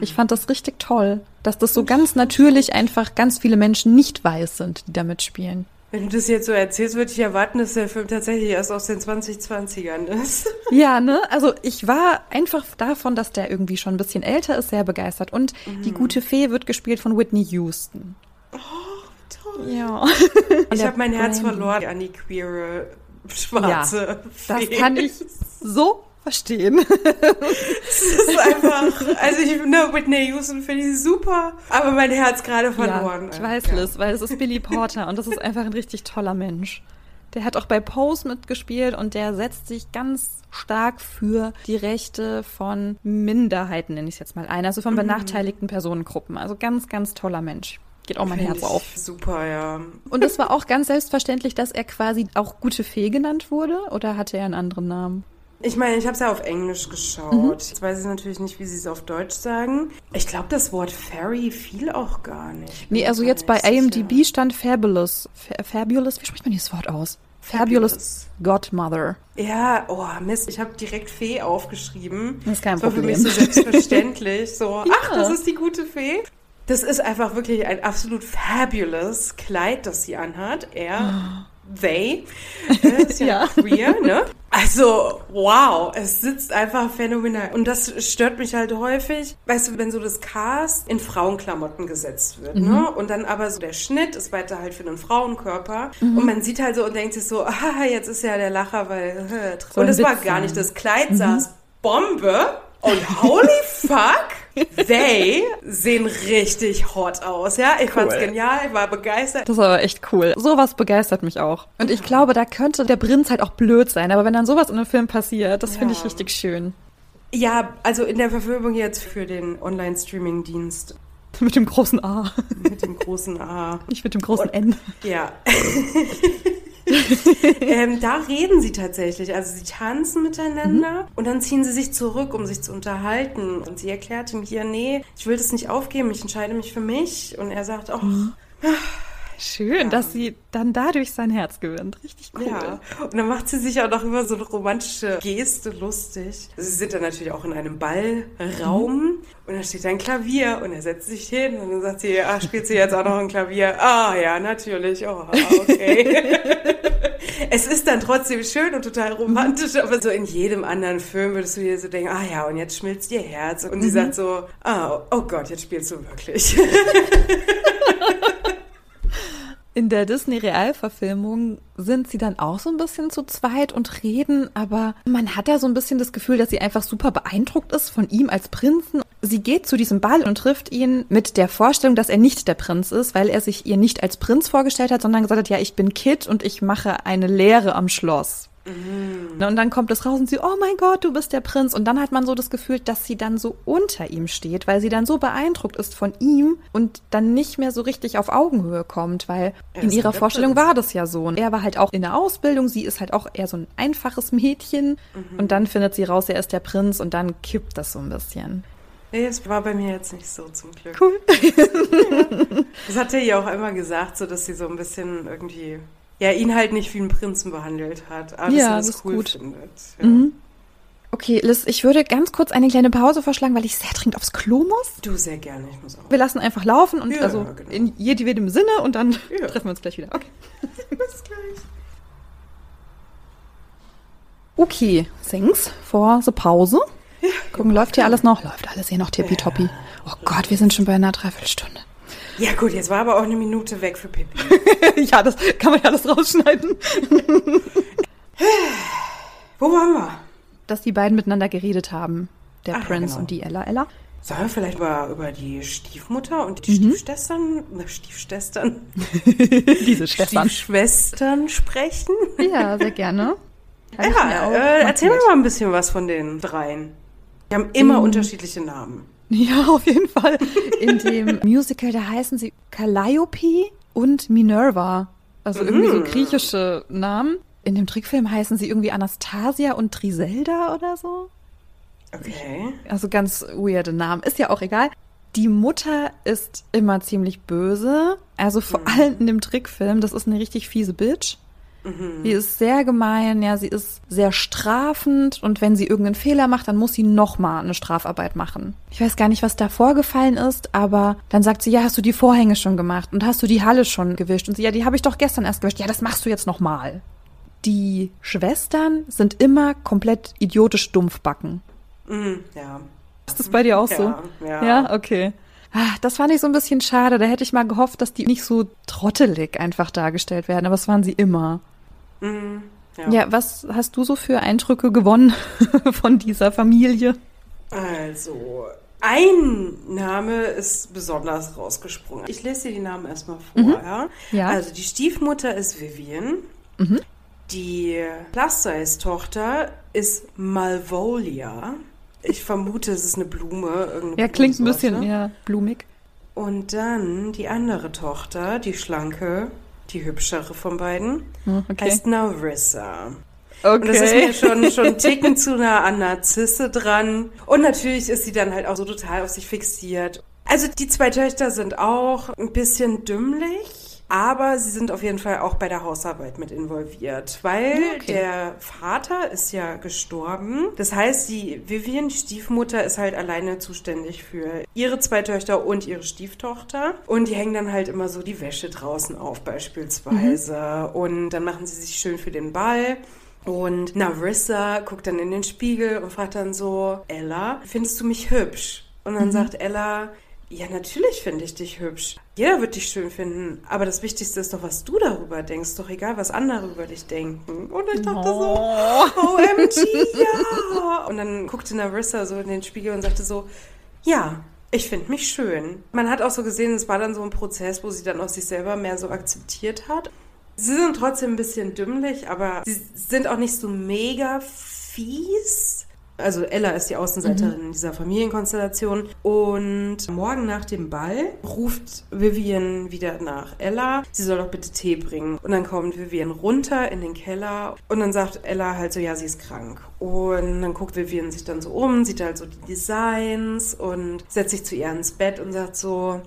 Ich fand das richtig toll, dass das so ganz natürlich einfach ganz viele Menschen nicht weiß sind, die damit spielen. Wenn du das jetzt so erzählst, würde ich erwarten, dass der Film tatsächlich erst aus den 2020ern ist. (laughs) Ja, ne? Also ich war einfach davon, dass der irgendwie schon ein bisschen älter ist, sehr begeistert. Und mhm. die gute Fee wird gespielt von Whitney Houston. Oh, toll. Ja. (laughs) Ich habe mein Herz verloren an die queere schwarze ja, Fee. Das kann ich (laughs) so verstehen. (laughs) Es ist einfach, also ich, ne, Whitney Houston finde ich super, aber mein Herz gerade verloren. Ja, ich weiß, ja. Liz, weil es ist Billy Porter und das ist einfach ein richtig toller Mensch. Der hat auch bei Pose mitgespielt und der setzt sich ganz stark für die Rechte von Minderheiten, nenne ich es jetzt mal ein, also von mhm. benachteiligten Personengruppen. Also ganz, ganz toller Mensch geht auch mein Find Herz auf. Super, ja. Und es (laughs) war auch ganz selbstverständlich, dass er quasi auch gute Fee genannt wurde oder hatte er einen anderen Namen? Ich meine, ich habe es ja auf Englisch geschaut. Mhm. Jetzt weiß ich natürlich nicht, wie sie es auf Deutsch sagen. Ich glaube, das Wort Fairy fiel auch gar nicht. Nee, also jetzt bei IMDb sicher. stand Fabulous. Fa Fabulous, wie spricht man dieses Wort aus? Fabulous, Fabulous Godmother. Ja, oh Mist, ich habe direkt Fee aufgeschrieben. Das ist kein das Problem. war für mich so selbstverständlich. So, (laughs) ja. ach, das ist die gute Fee. Das ist einfach wirklich ein absolut fabulous Kleid, das sie anhat. Er oh they, (laughs) äh, ist ja, ja. queer, ne? (laughs) Also, wow, es sitzt einfach phänomenal. Und das stört mich halt häufig, weißt du, wenn so das Cast in Frauenklamotten gesetzt wird, ne? mhm. ne? Und dann aber so der Schnitt ist weiter halt für einen Frauenkörper. Mhm. Und man sieht halt so und denkt sich so, (laughs) ah, jetzt ist ja der Lacher, weil. Äh, so und das war gar nicht, das Kleid mhm. saß Bombe. Und holy fuck, they sehen richtig hot aus, ja? Ich cool. fand's genial, ich war begeistert. Das war aber echt cool. Sowas begeistert mich auch. Und ich glaube, da könnte der Prinz halt auch blöd sein, aber wenn dann sowas in einem Film passiert, das ja. finde ich richtig schön. Ja, also in der Verfilmung jetzt für den Online-Streaming-Dienst (laughs) mit dem großen A. Mit dem großen A. Nicht mit dem großen Und, N. Ja. (laughs) (laughs) ähm, da reden sie tatsächlich. Also sie tanzen miteinander mhm. und dann ziehen sie sich zurück, um sich zu unterhalten. Und sie erklärt ihm hier, nee, ich will das nicht aufgeben, ich entscheide mich für mich. Und er sagt, oh, mhm. Schön, ja. dass sie dann dadurch sein Herz gewinnt. Richtig cool. Ja. Und dann macht sie sich auch noch über so eine romantische Geste lustig. Sie sind dann natürlich auch in einem Ballraum mhm. und da steht ein Klavier und er setzt sich hin und dann sagt sie, ah, spielt sie jetzt auch noch ein Klavier? Ah, ja, natürlich. Oh, okay. (laughs) es ist dann trotzdem schön und total romantisch, aber so in jedem anderen Film würdest du dir so denken, ah ja, und jetzt schmilzt ihr Herz. Und mhm. sie sagt so, ah, oh Gott, jetzt spielst du wirklich. (laughs) In der Disney-Realverfilmung sind sie dann auch so ein bisschen zu zweit und reden, aber man hat da so ein bisschen das Gefühl, dass sie einfach super beeindruckt ist von ihm als Prinzen. Sie geht zu diesem Ball und trifft ihn mit der Vorstellung, dass er nicht der Prinz ist, weil er sich ihr nicht als Prinz vorgestellt hat, sondern gesagt hat, ja, ich bin Kid und ich mache eine Lehre am Schloss. Mhm. Und dann kommt es raus und sie, oh mein Gott, du bist der Prinz. Und dann hat man so das Gefühl, dass sie dann so unter ihm steht, weil sie dann so beeindruckt ist von ihm und dann nicht mehr so richtig auf Augenhöhe kommt, weil er in ihrer Vorstellung Prinz. war das ja so. Und er war halt auch in der Ausbildung, sie ist halt auch eher so ein einfaches Mädchen. Mhm. Und dann findet sie raus, er ist der Prinz und dann kippt das so ein bisschen. Nee, es war bei mir jetzt nicht so zum Glück. Cool. ja. (laughs) Das hat er ja auch immer gesagt, so dass sie so ein bisschen irgendwie ja, ihn halt nicht wie einen Prinzen behandelt hat, aber ja, das, das ist cool gut. findet. Ja. Mhm. Okay, Liz, ich würde ganz kurz eine kleine Pause vorschlagen, weil ich sehr dringend aufs Klo muss. Du sehr gerne, ich muss auch. Wir lassen einfach laufen und Ja, also genau. in jedem Sinne und dann Ja. (laughs) treffen wir uns gleich wieder. Okay. (laughs) Bis gleich. Okay, thanks for the Pause. Gucken, läuft hier alles noch? Läuft alles hier noch tippitoppi. Oh Gott, wir sind schon bei einer Dreiviertelstunde. Ja gut, jetzt war aber auch eine Minute weg für Pippi. (laughs) ja, das kann man ja alles rausschneiden. (laughs) Wo waren wir? Dass die beiden miteinander geredet haben. Der ja, Prince genau. und die Ella Ella. Sollen wir vielleicht mal über die Stiefmutter und die Mhm. Stiefschwestern, Stiefschwestern, (laughs) Diese Stefan. Stiefschwestern sprechen? Ja, sehr gerne. Ja, äh, erzähl mir mal ein bisschen was von den dreien. Die haben immer Mhm. unterschiedliche Namen. (laughs) Ja, auf jeden Fall. In dem Musical, da heißen sie Calliope und Minerva. Also irgendwie so Mhm. griechische Namen. In dem Trickfilm heißen sie irgendwie Anastasia und Triselda oder so. Okay. Also ganz weirde Namen. Ist ja auch egal. Die Mutter ist immer ziemlich böse. Also vor allem in dem Trickfilm. Das ist eine richtig fiese Bitch. Die ist sehr gemein, ja, sie ist sehr strafend und wenn sie irgendeinen Fehler macht, dann muss sie nochmal eine Strafarbeit machen. Ich weiß gar nicht, was da vorgefallen ist, aber dann sagt sie, ja, hast du die Vorhänge schon gemacht und hast du die Halle schon gewischt? Und sie, ja, die habe ich doch gestern erst gewischt. Ja, das machst du jetzt nochmal. Die Schwestern sind immer komplett idiotisch dumpfbacken. Mhm, ja. Ist das bei dir auch so? Ja, ja. Ja, okay. Ah, Das fand ich so ein bisschen schade. Da hätte ich mal gehofft, dass die nicht so trottelig einfach dargestellt werden, aber es waren sie immer. Mhm, Ja, was hast du so für Eindrücke gewonnen (laughs) von dieser Familie? Also, ein Name ist besonders rausgesprungen. Ich lese dir die Namen erstmal vor. Ja? Ja. Also, die Stiefmutter ist Vivian. Die Plus-Size-Tochter ist Malvolia. Ich vermute, es ist eine Blume. Ja, klingt ein bisschen ja, blumig. Und dann die andere Tochter, die schlanke, die hübschere von beiden, Hm, Okay. heißt Narissa. okay. Und das ist mir schon, schon einen (laughs) Ticken zu nah an Narzisse dran. Und natürlich ist sie dann halt auch so total auf sich fixiert. Also die zwei Töchter sind auch ein bisschen dümmlich. Aber sie sind auf jeden Fall auch bei der Hausarbeit mit involviert, weil Okay. der Vater ist ja gestorben. Das heißt, die Vivian, die Stiefmutter, ist halt alleine zuständig für ihre zwei Töchter und ihre Stieftochter. Und die hängen dann halt immer so die Wäsche draußen auf beispielsweise. Und dann machen sie sich schön für den Ball. Und Narissa guckt dann in den Spiegel und fragt dann so, Ella, findest du mich hübsch? Und dann sagt Ella, ja, natürlich finde ich dich hübsch. Jeder wird dich schön finden. Aber das Wichtigste ist doch, was du darüber denkst. Doch egal, was andere über dich denken. Und ich dachte so, OMG, ja. Und dann guckte Narissa so in den Spiegel und sagte so, ja, ich finde mich schön. Man hat auch so gesehen, es war dann so ein Prozess, wo sie dann auch sich selber mehr so akzeptiert hat. Sie sind trotzdem ein bisschen dümmlich, aber sie sind auch nicht so mega fies. Also Ella ist die Außenseiterin in dieser Familienkonstellation. Und morgen nach dem Ball ruft Vivian wieder nach Ella. Sie soll doch bitte Tee bringen. Und dann kommt Vivian runter in den Keller. Und dann sagt Ella halt so, ja, sie ist krank. Und dann guckt Vivian sich dann so um, sieht halt so die Designs und setzt sich zu ihr ins Bett und sagt so,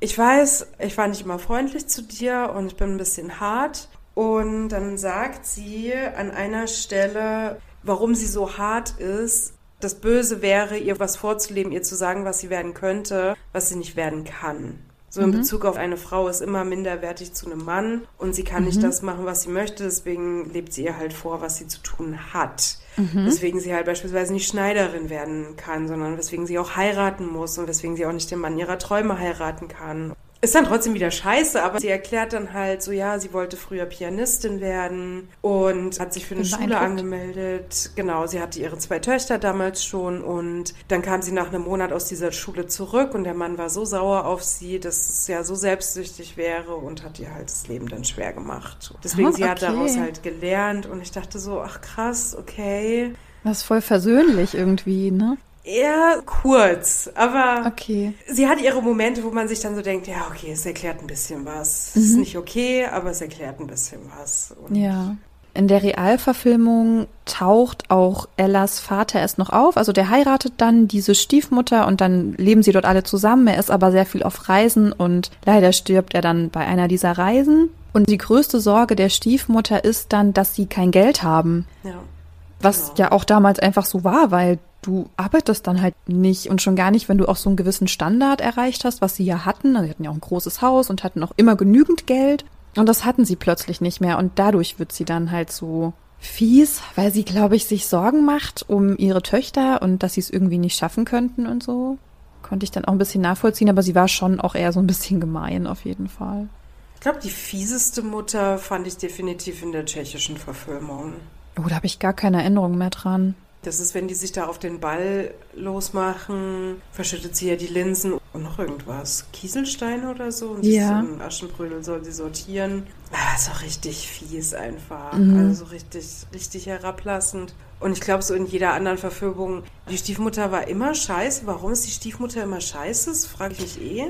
ich weiß, ich war nicht immer freundlich zu dir und ich bin ein bisschen hart. Und dann sagt sie an einer Stelle, warum sie so hart ist. Das Böse wäre, ihr was vorzuleben, ihr zu sagen, was sie werden könnte, was sie nicht werden kann. So in Bezug auf eine Frau ist immer minderwertig zu einem Mann und sie kann nicht das machen, was sie möchte, deswegen lebt sie ihr halt vor, was sie zu tun hat. Weswegen sie halt beispielsweise nicht Schneiderin werden kann, sondern weswegen sie auch heiraten muss und weswegen sie auch nicht den Mann ihrer Träume heiraten kann. Ist dann trotzdem wieder scheiße, aber sie erklärt dann halt so, ja, sie wollte früher Pianistin werden und hat sich für eine Schule angemeldet. Genau, sie hatte ihre zwei Töchter damals schon und dann kam sie nach einem Monat aus dieser Schule zurück und der Mann war so sauer auf sie, dass es ja so selbstsüchtig wäre und hat ihr halt das Leben dann schwer gemacht. Deswegen, oh, okay. sie hat daraus halt gelernt und ich dachte so, ach krass, okay. Das ist voll versöhnlich irgendwie, ne? Eher kurz, aber okay. sie hat ihre Momente, wo man sich dann so denkt, ja, okay, es erklärt ein bisschen was. Mhm. Es ist mhm. nicht okay, aber es erklärt ein bisschen was. Und ja. In der Realverfilmung taucht auch Ellas Vater erst noch auf. Also der heiratet dann diese Stiefmutter und dann leben sie dort alle zusammen. Er ist aber sehr viel auf Reisen und leider stirbt er dann bei einer dieser Reisen. Und die größte Sorge der Stiefmutter ist dann, dass sie kein Geld haben. Ja. Was genau. ja auch damals einfach so war, weil du arbeitest dann halt nicht und schon gar nicht, wenn du auch so einen gewissen Standard erreicht hast, was sie ja hatten. Also sie hatten ja auch ein großes Haus und hatten auch immer genügend Geld. Und das hatten sie plötzlich nicht mehr. Und dadurch wird sie dann halt so fies, weil sie, glaube ich, sich Sorgen macht um ihre Töchter und dass sie es irgendwie nicht schaffen könnten und so. Konnte ich dann auch ein bisschen nachvollziehen, aber sie war schon auch eher so ein bisschen gemein auf jeden Fall. Ich glaube, die fieseste Mutter fand ich definitiv in der tschechischen Verfilmung. Oh, da habe ich gar keine Erinnerung mehr dran. Das ist, wenn die sich da auf den Ball losmachen, verschüttet sie ja die Linsen und noch irgendwas. Kieselsteine oder so. Und ja. so Aschenbrödel soll sie sortieren. Ah, ist auch richtig fies einfach. Mhm. Also so richtig, richtig herablassend. Und ich glaube, so in jeder anderen Verfilmung, die Stiefmutter war immer scheiße. Warum ist die Stiefmutter immer scheiße? Das frage ich mich eh.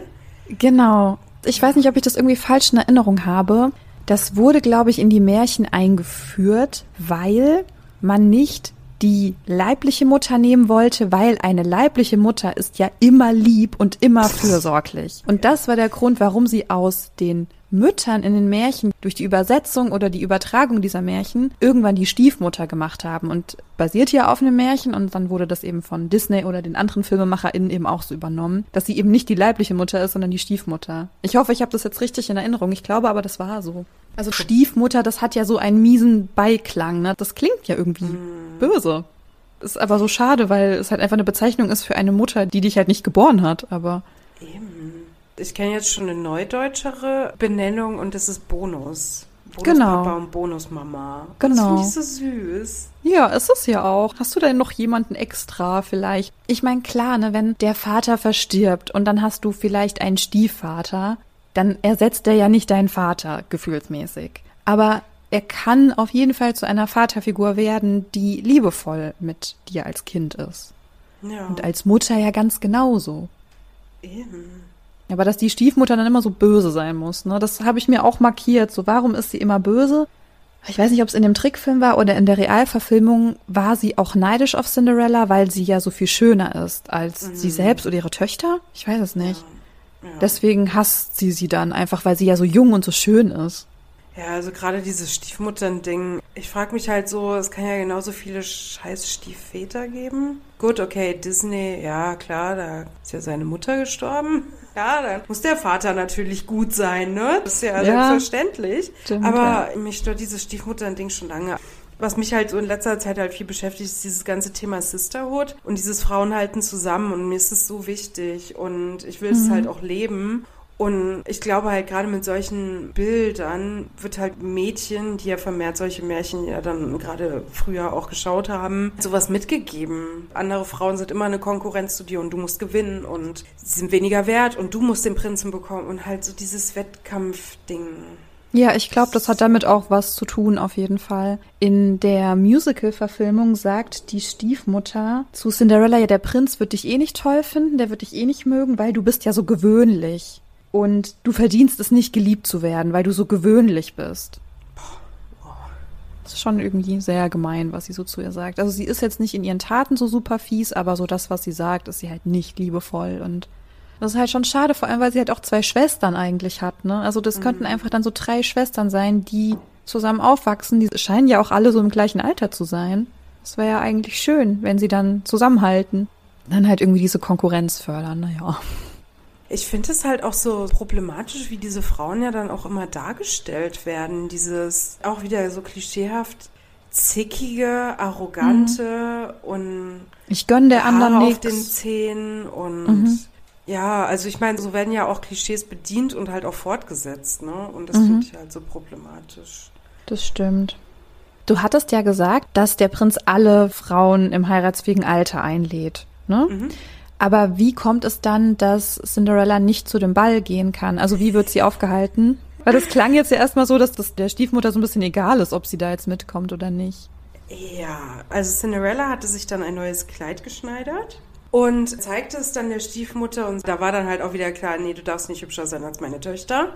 Genau. Ich weiß nicht, ob ich das irgendwie falsch in Erinnerung habe. Das wurde, glaube ich, in die Märchen eingeführt, weil man nicht die leibliche Mutter nehmen wollte, weil eine leibliche Mutter ist ja immer lieb und immer fürsorglich. Und das war der Grund, warum sie aus den Müttern in den Märchen durch die Übersetzung oder die Übertragung dieser Märchen irgendwann die Stiefmutter gemacht haben und basiert ja auf einem Märchen und dann wurde das eben von Disney oder den anderen FilmemacherInnen eben auch so übernommen, dass sie eben nicht die leibliche Mutter ist, sondern die Stiefmutter. Ich hoffe, ich habe das jetzt richtig in Erinnerung. Ich glaube aber, das war so. Also Stiefmutter, das hat ja so einen miesen Beiklang, ne? Das klingt ja irgendwie hm. böse. Ist aber so schade, weil es halt einfach eine Bezeichnung ist für eine Mutter, die dich halt nicht geboren hat, aber. Eben. Ich kenne jetzt schon eine neudeutschere Benennung und das ist Bonus. Bonus genau. Papa und Bonusmama. Genau. Das finde ich so süß. Ja, ist es ja auch. Hast du denn noch jemanden extra vielleicht? Ich meine, klar, ne, wenn der Vater verstirbt und dann hast du vielleicht einen Stiefvater, dann ersetzt er ja nicht deinen Vater gefühlsmäßig. Aber er kann auf jeden Fall zu einer Vaterfigur werden, die liebevoll mit dir als Kind ist. Ja. Und als Mutter ja ganz genauso. Eben. Aber dass die Stiefmutter dann immer so böse sein muss, ne? Das habe ich mir auch markiert. So, warum ist sie immer böse? Ich weiß nicht, ob es in dem Trickfilm war oder in der Realverfilmung, war sie auch neidisch auf Cinderella, weil sie ja so viel schöner ist als mhm. sie selbst oder ihre Töchter? Ich weiß es nicht. Ja. Ja. Deswegen hasst sie sie dann einfach, weil sie ja so jung und so schön ist. Ja, also gerade dieses Stiefmuttern-Ding. Ich frage mich halt so, es kann ja genauso viele scheiß Stiefväter geben. Gut, okay, Disney, ja klar, da ist ja seine Mutter gestorben. Ja, dann muss der Vater natürlich gut sein, ne? Das ist ja, ja selbstverständlich. Stimmt, Aber ja. mich stört dieses Stiefmuttern-Ding schon lange. Was mich halt so in letzter Zeit halt viel beschäftigt, ist dieses ganze Thema Sisterhood und dieses Frauenhalten zusammen. Und mir ist es so wichtig und ich will es mhm. halt auch leben. Und ich glaube halt gerade mit solchen Bildern wird halt Mädchen, die ja vermehrt solche Märchen ja dann gerade früher auch geschaut haben, sowas mitgegeben. Andere Frauen sind immer eine Konkurrenz zu dir und du musst gewinnen und sie sind weniger wert und du musst den Prinzen bekommen und halt so dieses Wettkampfding. Ja, ich glaube, das hat damit auch was zu tun, auf jeden Fall. In der Musical-Verfilmung sagt die Stiefmutter zu Cinderella, ja, der Prinz wird dich eh nicht toll finden, der wird dich eh nicht mögen, weil du bist ja so gewöhnlich. Und du verdienst es nicht, geliebt zu werden, weil du so gewöhnlich bist. Das ist schon irgendwie sehr gemein, was sie so zu ihr sagt. Also sie ist jetzt nicht in ihren Taten so super fies, aber so das, was sie sagt, ist sie halt nicht liebevoll und das ist halt schon schade, vor allem, weil sie halt auch zwei Schwestern eigentlich hat, ne? Also das mhm. könnten einfach dann so drei Schwestern sein, die zusammen aufwachsen. Die scheinen ja auch alle so im gleichen Alter zu sein. Das wäre ja eigentlich schön, wenn sie dann zusammenhalten. Dann halt irgendwie diese Konkurrenz fördern, naja. Ich finde es halt auch so problematisch, wie diese Frauen ja dann auch immer dargestellt werden. Dieses auch wieder so klischeehaft zickige, arrogante mhm. und ich gönn der anderen Haare auf den Zähnen und mhm Ja, also ich meine, so werden ja auch Klischees bedient und halt auch fortgesetzt, ne? Und das Mhm. finde ich halt so problematisch. Das stimmt. Du hattest ja gesagt, dass der Prinz alle Frauen im heiratsfähigen Alter einlädt. Ne? Aber wie kommt es dann, dass Cinderella nicht zu dem Ball gehen kann? Also wie wird sie aufgehalten? Weil das klang jetzt ja erstmal so, dass das der Stiefmutter so ein bisschen egal ist, ob sie da jetzt mitkommt oder nicht. Ja, also Cinderella hatte sich dann ein neues Kleid geschneidert und zeigte es dann der Stiefmutter und da war dann halt auch wieder klar, nee, du darfst nicht hübscher sein als meine Töchter.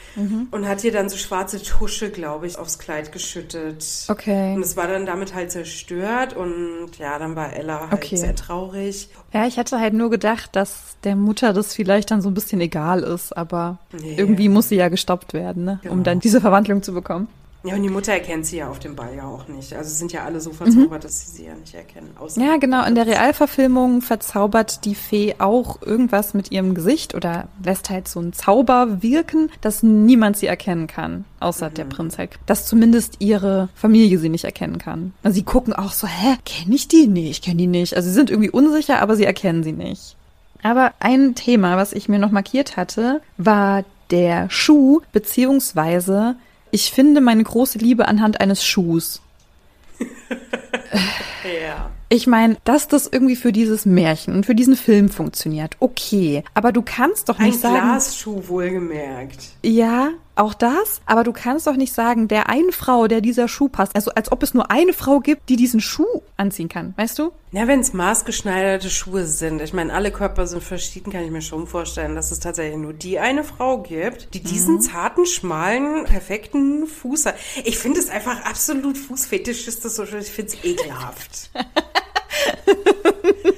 Und hat ihr dann so schwarze Tusche, glaube ich, aufs Kleid geschüttet. Okay. Und es war dann damit halt zerstört und ja, dann war Ella halt Okay. sehr traurig. Ja, ich hätte halt nur gedacht, dass der Mutter das vielleicht dann so ein bisschen egal ist, aber Nee. irgendwie muss sie ja gestoppt werden, ne? um Genau. dann diese Verwandlung zu bekommen. Ja, und die Mutter erkennt sie ja auf dem Ball ja auch nicht. Also sind ja alle so verzaubert, dass sie sie ja nicht erkennen. Außer Ja, genau. In der Realverfilmung verzaubert die Fee auch irgendwas mit ihrem Gesicht oder lässt halt so einen Zauber wirken, dass niemand sie erkennen kann, außer der Prinz halt. Dass zumindest ihre Familie sie nicht erkennen kann. Also sie gucken auch so, hä, kenne ich die? Nee, ich kenne die nicht. Also sie sind irgendwie unsicher, aber sie erkennen sie nicht. Aber ein Thema, was ich mir noch markiert hatte, war der Schuh, beziehungsweise ich finde meine große Liebe anhand eines Schuhs. (laughs) Ja. Ich meine, dass das irgendwie für dieses Märchen und für diesen Film funktioniert, okay. Aber du kannst doch Ein nicht sagen, Glasschuh wohlgemerkt. ja, auch das, aber du kannst doch nicht sagen, der einen Frau, der dieser Schuh passt, also als ob es nur eine Frau gibt, die diesen Schuh anziehen kann, weißt du? Ja, wenn es maßgeschneiderte Schuhe sind. Ich meine, alle Körper sind verschieden, kann ich mir schon vorstellen, dass es tatsächlich nur die eine Frau gibt, die diesen zarten, schmalen, perfekten Fuß hat. Ich finde es einfach absolut fußfetischistisch. so- Ich finde es ekelhaft.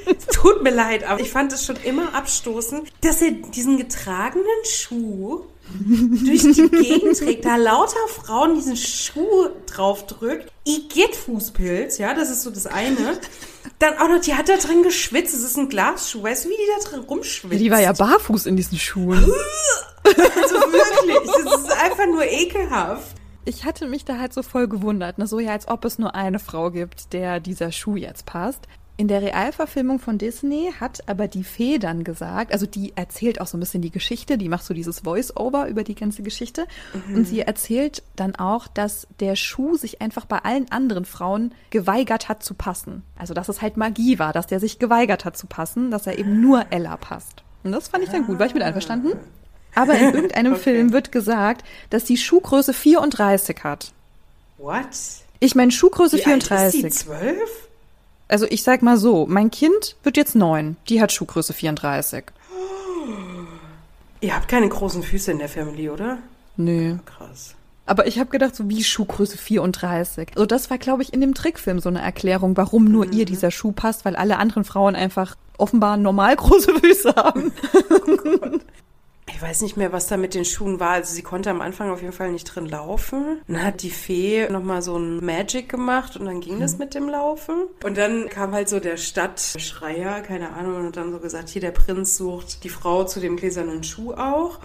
Es (laughs) Tut mir leid, aber ich fand es schon immer abstoßend, dass er diesen getragenen Schuh durch die Gegend trägt, da lauter Frauen diesen Schuh draufdrückt. Igitt Fußpilz, ja, das ist so das eine. Dann auch noch, die hat da drin geschwitzt, es ist ein Glasschuh, weißt du, wie die da drin rumschwitzt? Die war ja barfuß in diesen Schuhen. (laughs) Also wirklich, das ist einfach nur ekelhaft. Ich hatte mich da halt so voll gewundert, ne? so ja, als ob es nur eine Frau gibt, der dieser Schuh jetzt passt. In der Realverfilmung von Disney hat aber die Fee dann gesagt, also die erzählt auch so ein bisschen die Geschichte, die macht so dieses Voice-Over über die ganze Geschichte und sie erzählt dann auch, dass der Schuh sich einfach bei allen anderen Frauen geweigert hat zu passen. Also dass es halt Magie war, dass der sich geweigert hat zu passen, dass er eben nur Ella passt. Und das fand ich dann gut, war ich mit einverstanden? Aber in irgendeinem (laughs) Okay. Film wird gesagt, dass die Schuhgröße 34 hat. What? Ich meine Schuhgröße Wie alt 34. ist die, zwölf? Also ich sag mal so, mein Kind wird jetzt neun. Die hat Schuhgröße 34. Ihr habt keine großen Füße in der Family, oder? Nö. Krass. Aber ich habe gedacht, so wie Schuhgröße 34. Also das war, glaube ich, in dem Trickfilm so eine Erklärung, warum nur ihr dieser Schuh passt, weil alle anderen Frauen einfach offenbar normal (laughs) große Füße haben. (laughs) Ich weiß nicht mehr, was da mit den Schuhen war. Also sie konnte am Anfang auf jeden Fall nicht drin laufen. Dann hat die Fee nochmal so ein Magic gemacht und dann ging das mit dem Laufen. Und dann kam halt so der Stadtschreier, keine Ahnung, und hat dann so gesagt, hier der Prinz sucht die Frau zu dem gläsernen Schuh auch.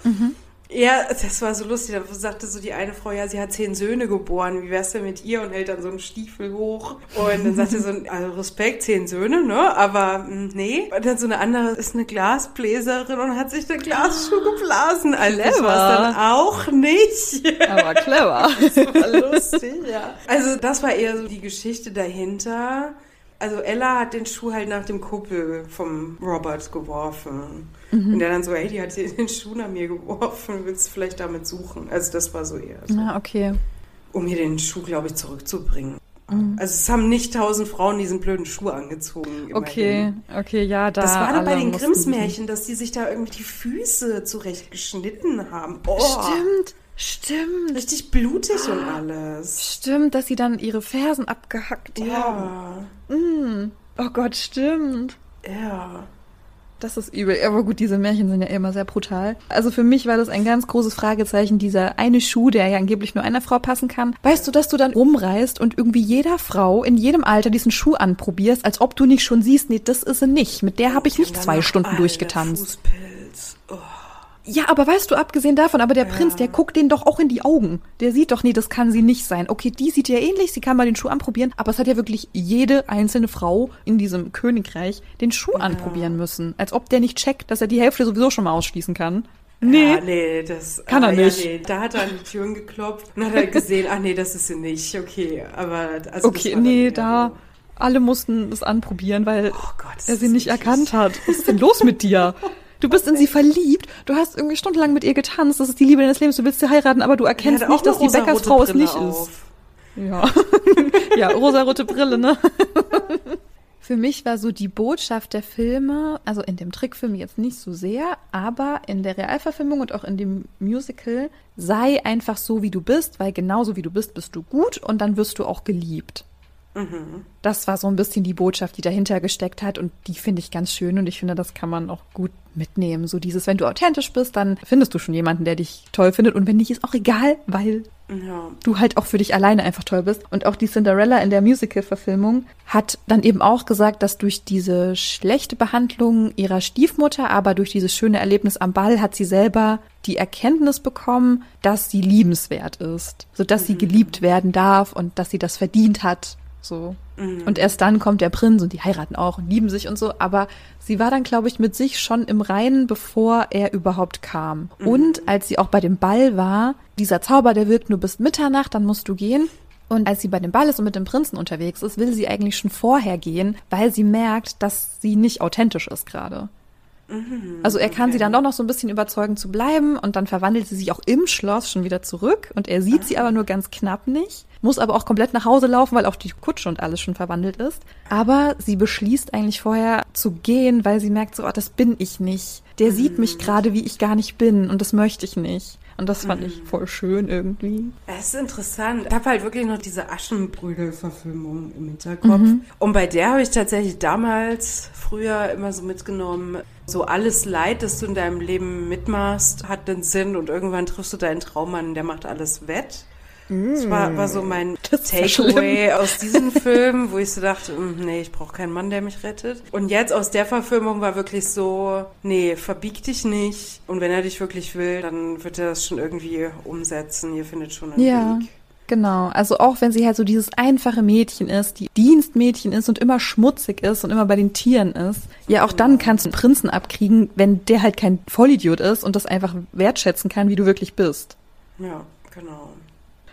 Ja, das war so lustig. Da sagte so die eine Frau, ja, sie hat zehn Söhne geboren. Wie wär's denn mit ihr? Und hält dann so einen Stiefel hoch. Und dann sagte so, also Respekt, zehn Söhne, ne? Aber mm, nee. Und dann so eine andere ist eine Glasbläserin und hat sich der Glasschuh geblasen. Clever. war's dann auch nicht. Aber clever. (laughs) Das war lustig, ja. Also das war eher so die Geschichte dahinter. Also Ella hat den Schuh halt nach dem Kuppel vom Robert geworfen. Und der dann so, ey, die hat den Schuh nach mir geworfen, willst du vielleicht damit suchen? Also das war so eher so, Ah, okay. um mir den Schuh, glaube ich, zurückzubringen. Also es haben nicht tausend Frauen diesen blöden Schuh angezogen. immerhin. Okay, okay, ja, da. Das war dann bei den Grimms. Märchen, dass die sich da irgendwie die Füße zurecht geschnitten haben. Oh, Stimmt, stimmt. Richtig blutig und alles. Stimmt, dass sie dann ihre Fersen abgehackt haben. Ja, Oh Gott, stimmt. ja. Das ist übel. Aber gut, diese Märchen sind ja immer sehr brutal. Also für mich war das ein ganz großes Fragezeichen, dieser eine Schuh, der ja angeblich nur einer Frau passen kann. Weißt du, dass du dann rumreist und irgendwie jeder Frau in jedem Alter diesen Schuh anprobierst, als ob du nicht schon siehst, nee, das ist sie nicht. Mit der habe ich nicht zwei Stunden durchgetanzt. Fußpilz. Oh. Ja, aber weißt du, abgesehen davon, aber der Ja. Prinz, der guckt den doch auch in die Augen. Der sieht doch, nee, das kann sie nicht sein. Okay, die sieht ja ähnlich, sie kann mal den Schuh anprobieren, aber es hat ja wirklich jede einzelne Frau in diesem Königreich den Schuh anprobieren müssen. Als ob der nicht checkt, dass er die Hälfte sowieso schon mal ausschließen kann. Nee. Ja, nee, das Kann er ah, nicht. Ja, nee. Da hat er an die Türen geklopft und hat er gesehen, ach nee, das ist sie nicht. Okay, aber also Okay, nee, da alle mussten es anprobieren, weil Oh Gott, er sie nicht erkannt hat. Was ist denn los mit dir? (laughs) Du bist in sie verliebt, du hast irgendwie stundenlang mit ihr getanzt, das ist die Liebe deines Lebens, du willst sie heiraten, aber du Er erkennst nicht, dass die Bäckersfrau es nicht auf. ist. Ja, (laughs) ja rosarote Brille, ne? (laughs) Für mich war so die Botschaft der Filme, also in dem Trickfilm jetzt nicht so sehr, aber in der Realverfilmung und auch in dem Musical, sei einfach so, wie du bist, weil genauso wie du bist, bist du gut und dann wirst du auch geliebt. Das war so ein bisschen die Botschaft, die dahinter gesteckt hat und die finde ich ganz schön und ich finde, das kann man auch gut mitnehmen. So dieses, wenn du authentisch bist, dann findest du schon jemanden, der dich toll findet und wenn nicht, ist auch egal, weil Ja. du halt auch für dich alleine einfach toll bist. Und auch die Cinderella in der Musical-Verfilmung hat dann eben auch gesagt, dass durch diese schlechte Behandlung ihrer Stiefmutter, aber durch dieses schöne Erlebnis am Ball hat sie selber die Erkenntnis bekommen, dass sie liebenswert ist, sodass sie geliebt werden darf und dass sie das verdient hat. So. Und erst dann kommt der Prinz und die heiraten auch und lieben sich und so. Aber sie war dann, glaube ich, mit sich schon im Reinen, bevor er überhaupt kam. Und als sie auch bei dem Ball war, dieser Zauber, der wirkt nur bis Mitternacht, dann musst du gehen. Und als sie bei dem Ball ist und mit dem Prinzen unterwegs ist, will sie eigentlich schon vorher gehen, weil sie merkt, dass sie nicht authentisch ist gerade. Also er kann sie dann doch noch so ein bisschen überzeugen zu bleiben und dann verwandelt sie sich auch im Schloss schon wieder zurück und er sieht sie aber nur ganz knapp nicht, muss aber auch komplett nach Hause laufen, weil auch die Kutsche und alles schon verwandelt ist. Aber sie beschließt eigentlich vorher zu gehen, weil sie merkt so, oh, das bin ich nicht. Der sieht mich gerade, wie ich gar nicht bin und das möchte ich nicht. Und das fand ich voll schön irgendwie. Es ist interessant. Ich habe halt wirklich noch diese Aschenbrödel-Verfilmung im Hinterkopf. Und bei der habe ich tatsächlich damals, früher immer so mitgenommen, so alles Leid, das du in deinem Leben mitmachst, hat einen Sinn und irgendwann triffst du deinen Traummann, der macht alles wett. Das war, war so mein ist ja Takeaway aus diesem (laughs) Film, wo ich so dachte, "Mm, nee, ich brauche keinen Mann, der mich rettet. Und jetzt aus der Verfilmung war wirklich so, nee, verbieg dich nicht. Und wenn er dich wirklich will, dann wird er das schon irgendwie umsetzen. Ihr findet schon einen Ja. Weg. Genau, also auch wenn sie halt so dieses einfache Mädchen ist, die Dienstmädchen ist und immer schmutzig ist und immer bei den Tieren ist, ja auch dann kannst du einen Prinzen abkriegen, wenn der halt kein Vollidiot ist und das einfach wertschätzen kann, wie du wirklich bist. Ja, genau.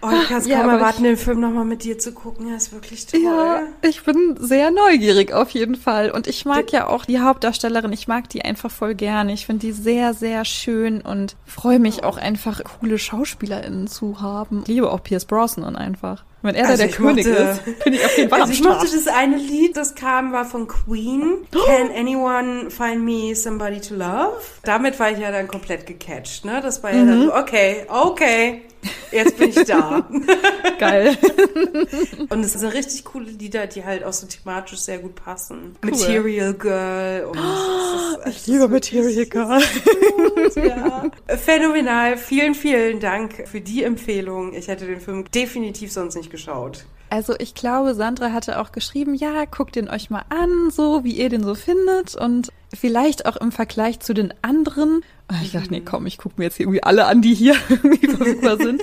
Oh, ich kann es Ja, kaum erwarten, den Film nochmal mit dir zu gucken. Er ist wirklich toll. Ja, ich bin sehr neugierig auf jeden Fall. Und ich mag ja auch die Hauptdarstellerin, ich mag die einfach voll gerne. Ich finde die sehr, sehr schön und freue mich auch einfach, coole SchauspielerInnen zu haben. Ich liebe auch Pierce Brosnan einfach. Wenn er Also da der ich König mochte- ist, bin ich auf jeden Fall Also am ich Start. mochte das eine Lied, das kam, war von Queen. Can anyone find me somebody to love? Damit war ich ja dann komplett gecatcht, ne? Das war ja Mhm. dann so, okay, okay, jetzt bin ich da. (laughs) Geil. (laughs) und es sind richtig coole Lieder, die halt auch so thematisch sehr gut passen. Material Girl und (gasps) ist- es ist wirklich Girl. gut, ja. (laughs) Phänomenal. Vielen, vielen Dank für die Empfehlung. Ich hätte den Film definitiv sonst nicht geschaut. Also ich glaube, Sandra hatte auch geschrieben, ja, guckt den euch mal an, so wie ihr den so findet und vielleicht auch im Vergleich zu den anderen. Und Ich dachte, nee, komm, ich gucke mir jetzt irgendwie alle an, die hier (laughs) irgendwie verfügbar (laughs) sind.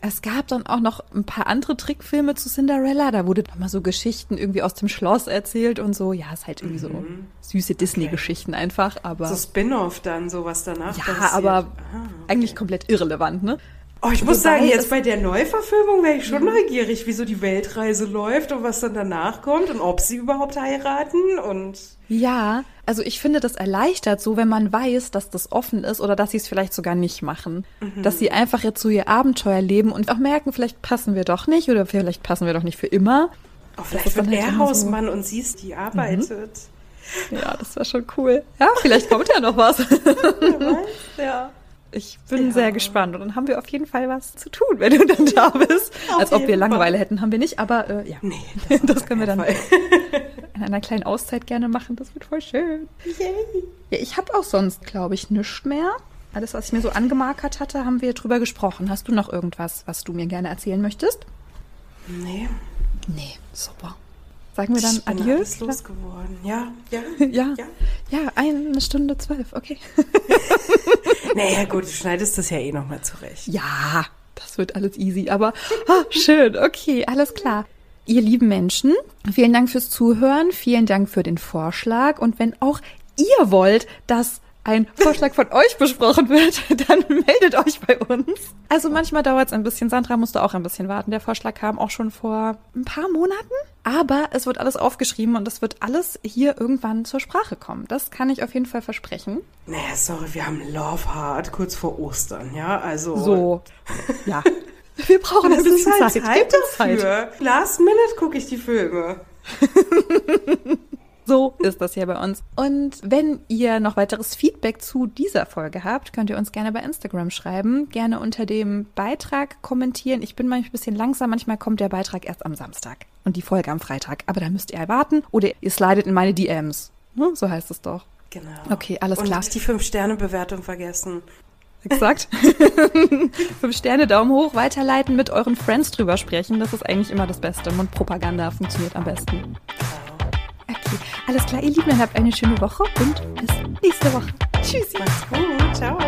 Es gab dann auch noch ein paar andere Trickfilme zu Cinderella. Da wurde nochmal so Geschichten irgendwie aus dem Schloss erzählt und so. Ja, ist halt irgendwie so süße Disney-Geschichten einfach, aber So Spin-off dann, sowas danach. ja, passiert. aber Ah, okay. eigentlich komplett irrelevant, ne? Oh, ich muss sagen, jetzt bei der Neuverfilmung wäre ich schon neugierig, wie so die Weltreise läuft und was dann danach kommt und ob sie überhaupt heiraten und Ja, also ich finde, das erleichtert so, wenn man weiß, dass das offen ist oder dass sie es vielleicht sogar nicht machen. Dass sie einfach jetzt so ihr Abenteuer leben und auch merken, vielleicht passen wir doch nicht oder vielleicht passen wir doch nicht für immer. oh, vielleicht wird halt er immer so- Hausmann und sie ist die arbeitet. Ja, das wäre schon cool. Ja, vielleicht kommt ja noch was. (laughs) Ja. Ich bin Ja. sehr gespannt und dann haben wir auf jeden Fall was zu tun, wenn du dann da bist. Auf Als ob wir Langeweile Fall. hätten, haben wir nicht, aber äh, ja. Nee, (laughs) Das, auf können wir dann (laughs) in einer kleinen Auszeit gerne machen. Das wird voll schön. Yay. Ja, ich habe auch sonst, glaube ich, nichts mehr. Alles, was ich mir so angemarkert hatte, haben wir drüber gesprochen. Hast du noch irgendwas, was du mir gerne erzählen möchtest? Nee, Nee, super. Sagen wir dann ich bin Adieu? alles losgeworden. Ja, ja. (laughs) Ja. Ja. ja, eine Stunde zwölf, okay. Naja, gut, du schneidest das ja eh nochmal zurecht. Ja, das wird alles easy, aber ah, schön, okay, alles klar. Ihr lieben Menschen, vielen Dank fürs Zuhören, vielen Dank für den Vorschlag und wenn auch ihr wollt, dass ein Vorschlag von euch besprochen wird, (laughs) dann meldet euch bei uns. Also manchmal dauert es ein bisschen. Sandra musste auch ein bisschen warten. Der Vorschlag kam auch schon vor ein paar Monaten. Aber es wird alles aufgeschrieben und es wird alles hier irgendwann zur Sprache kommen. Das kann ich auf jeden Fall versprechen. Naja, sorry, wir haben Love Heart kurz vor Ostern, ja? Also. So. (laughs) Ja. Wir brauchen ein bisschen halt Zeit. Zeit dafür. Zeit. Last Minute gucke ich die Filme. (laughs) So ist das hier bei uns. Und wenn ihr noch weiteres Feedback zu dieser Folge habt, könnt ihr uns gerne bei Instagram schreiben. Gerne unter dem Beitrag kommentieren. Ich bin manchmal ein bisschen langsam. Manchmal kommt der Beitrag erst am Samstag und die Folge am Freitag. Aber da müsst ihr erwarten oder ihr slidet in meine DMs. Ne? So heißt es doch. Genau. Okay, alles klar. Und die 5-Sterne-Bewertung vergessen. Exakt. (laughs) Fünf Sterne, Daumen hoch, weiterleiten, mit euren Friends drüber sprechen. Das ist eigentlich immer das Beste. Und Propaganda funktioniert am besten. Okay, alles klar, ihr Lieben, habt eine schöne Woche und bis nächste Woche. Tschüssi. Macht's gut. Ciao.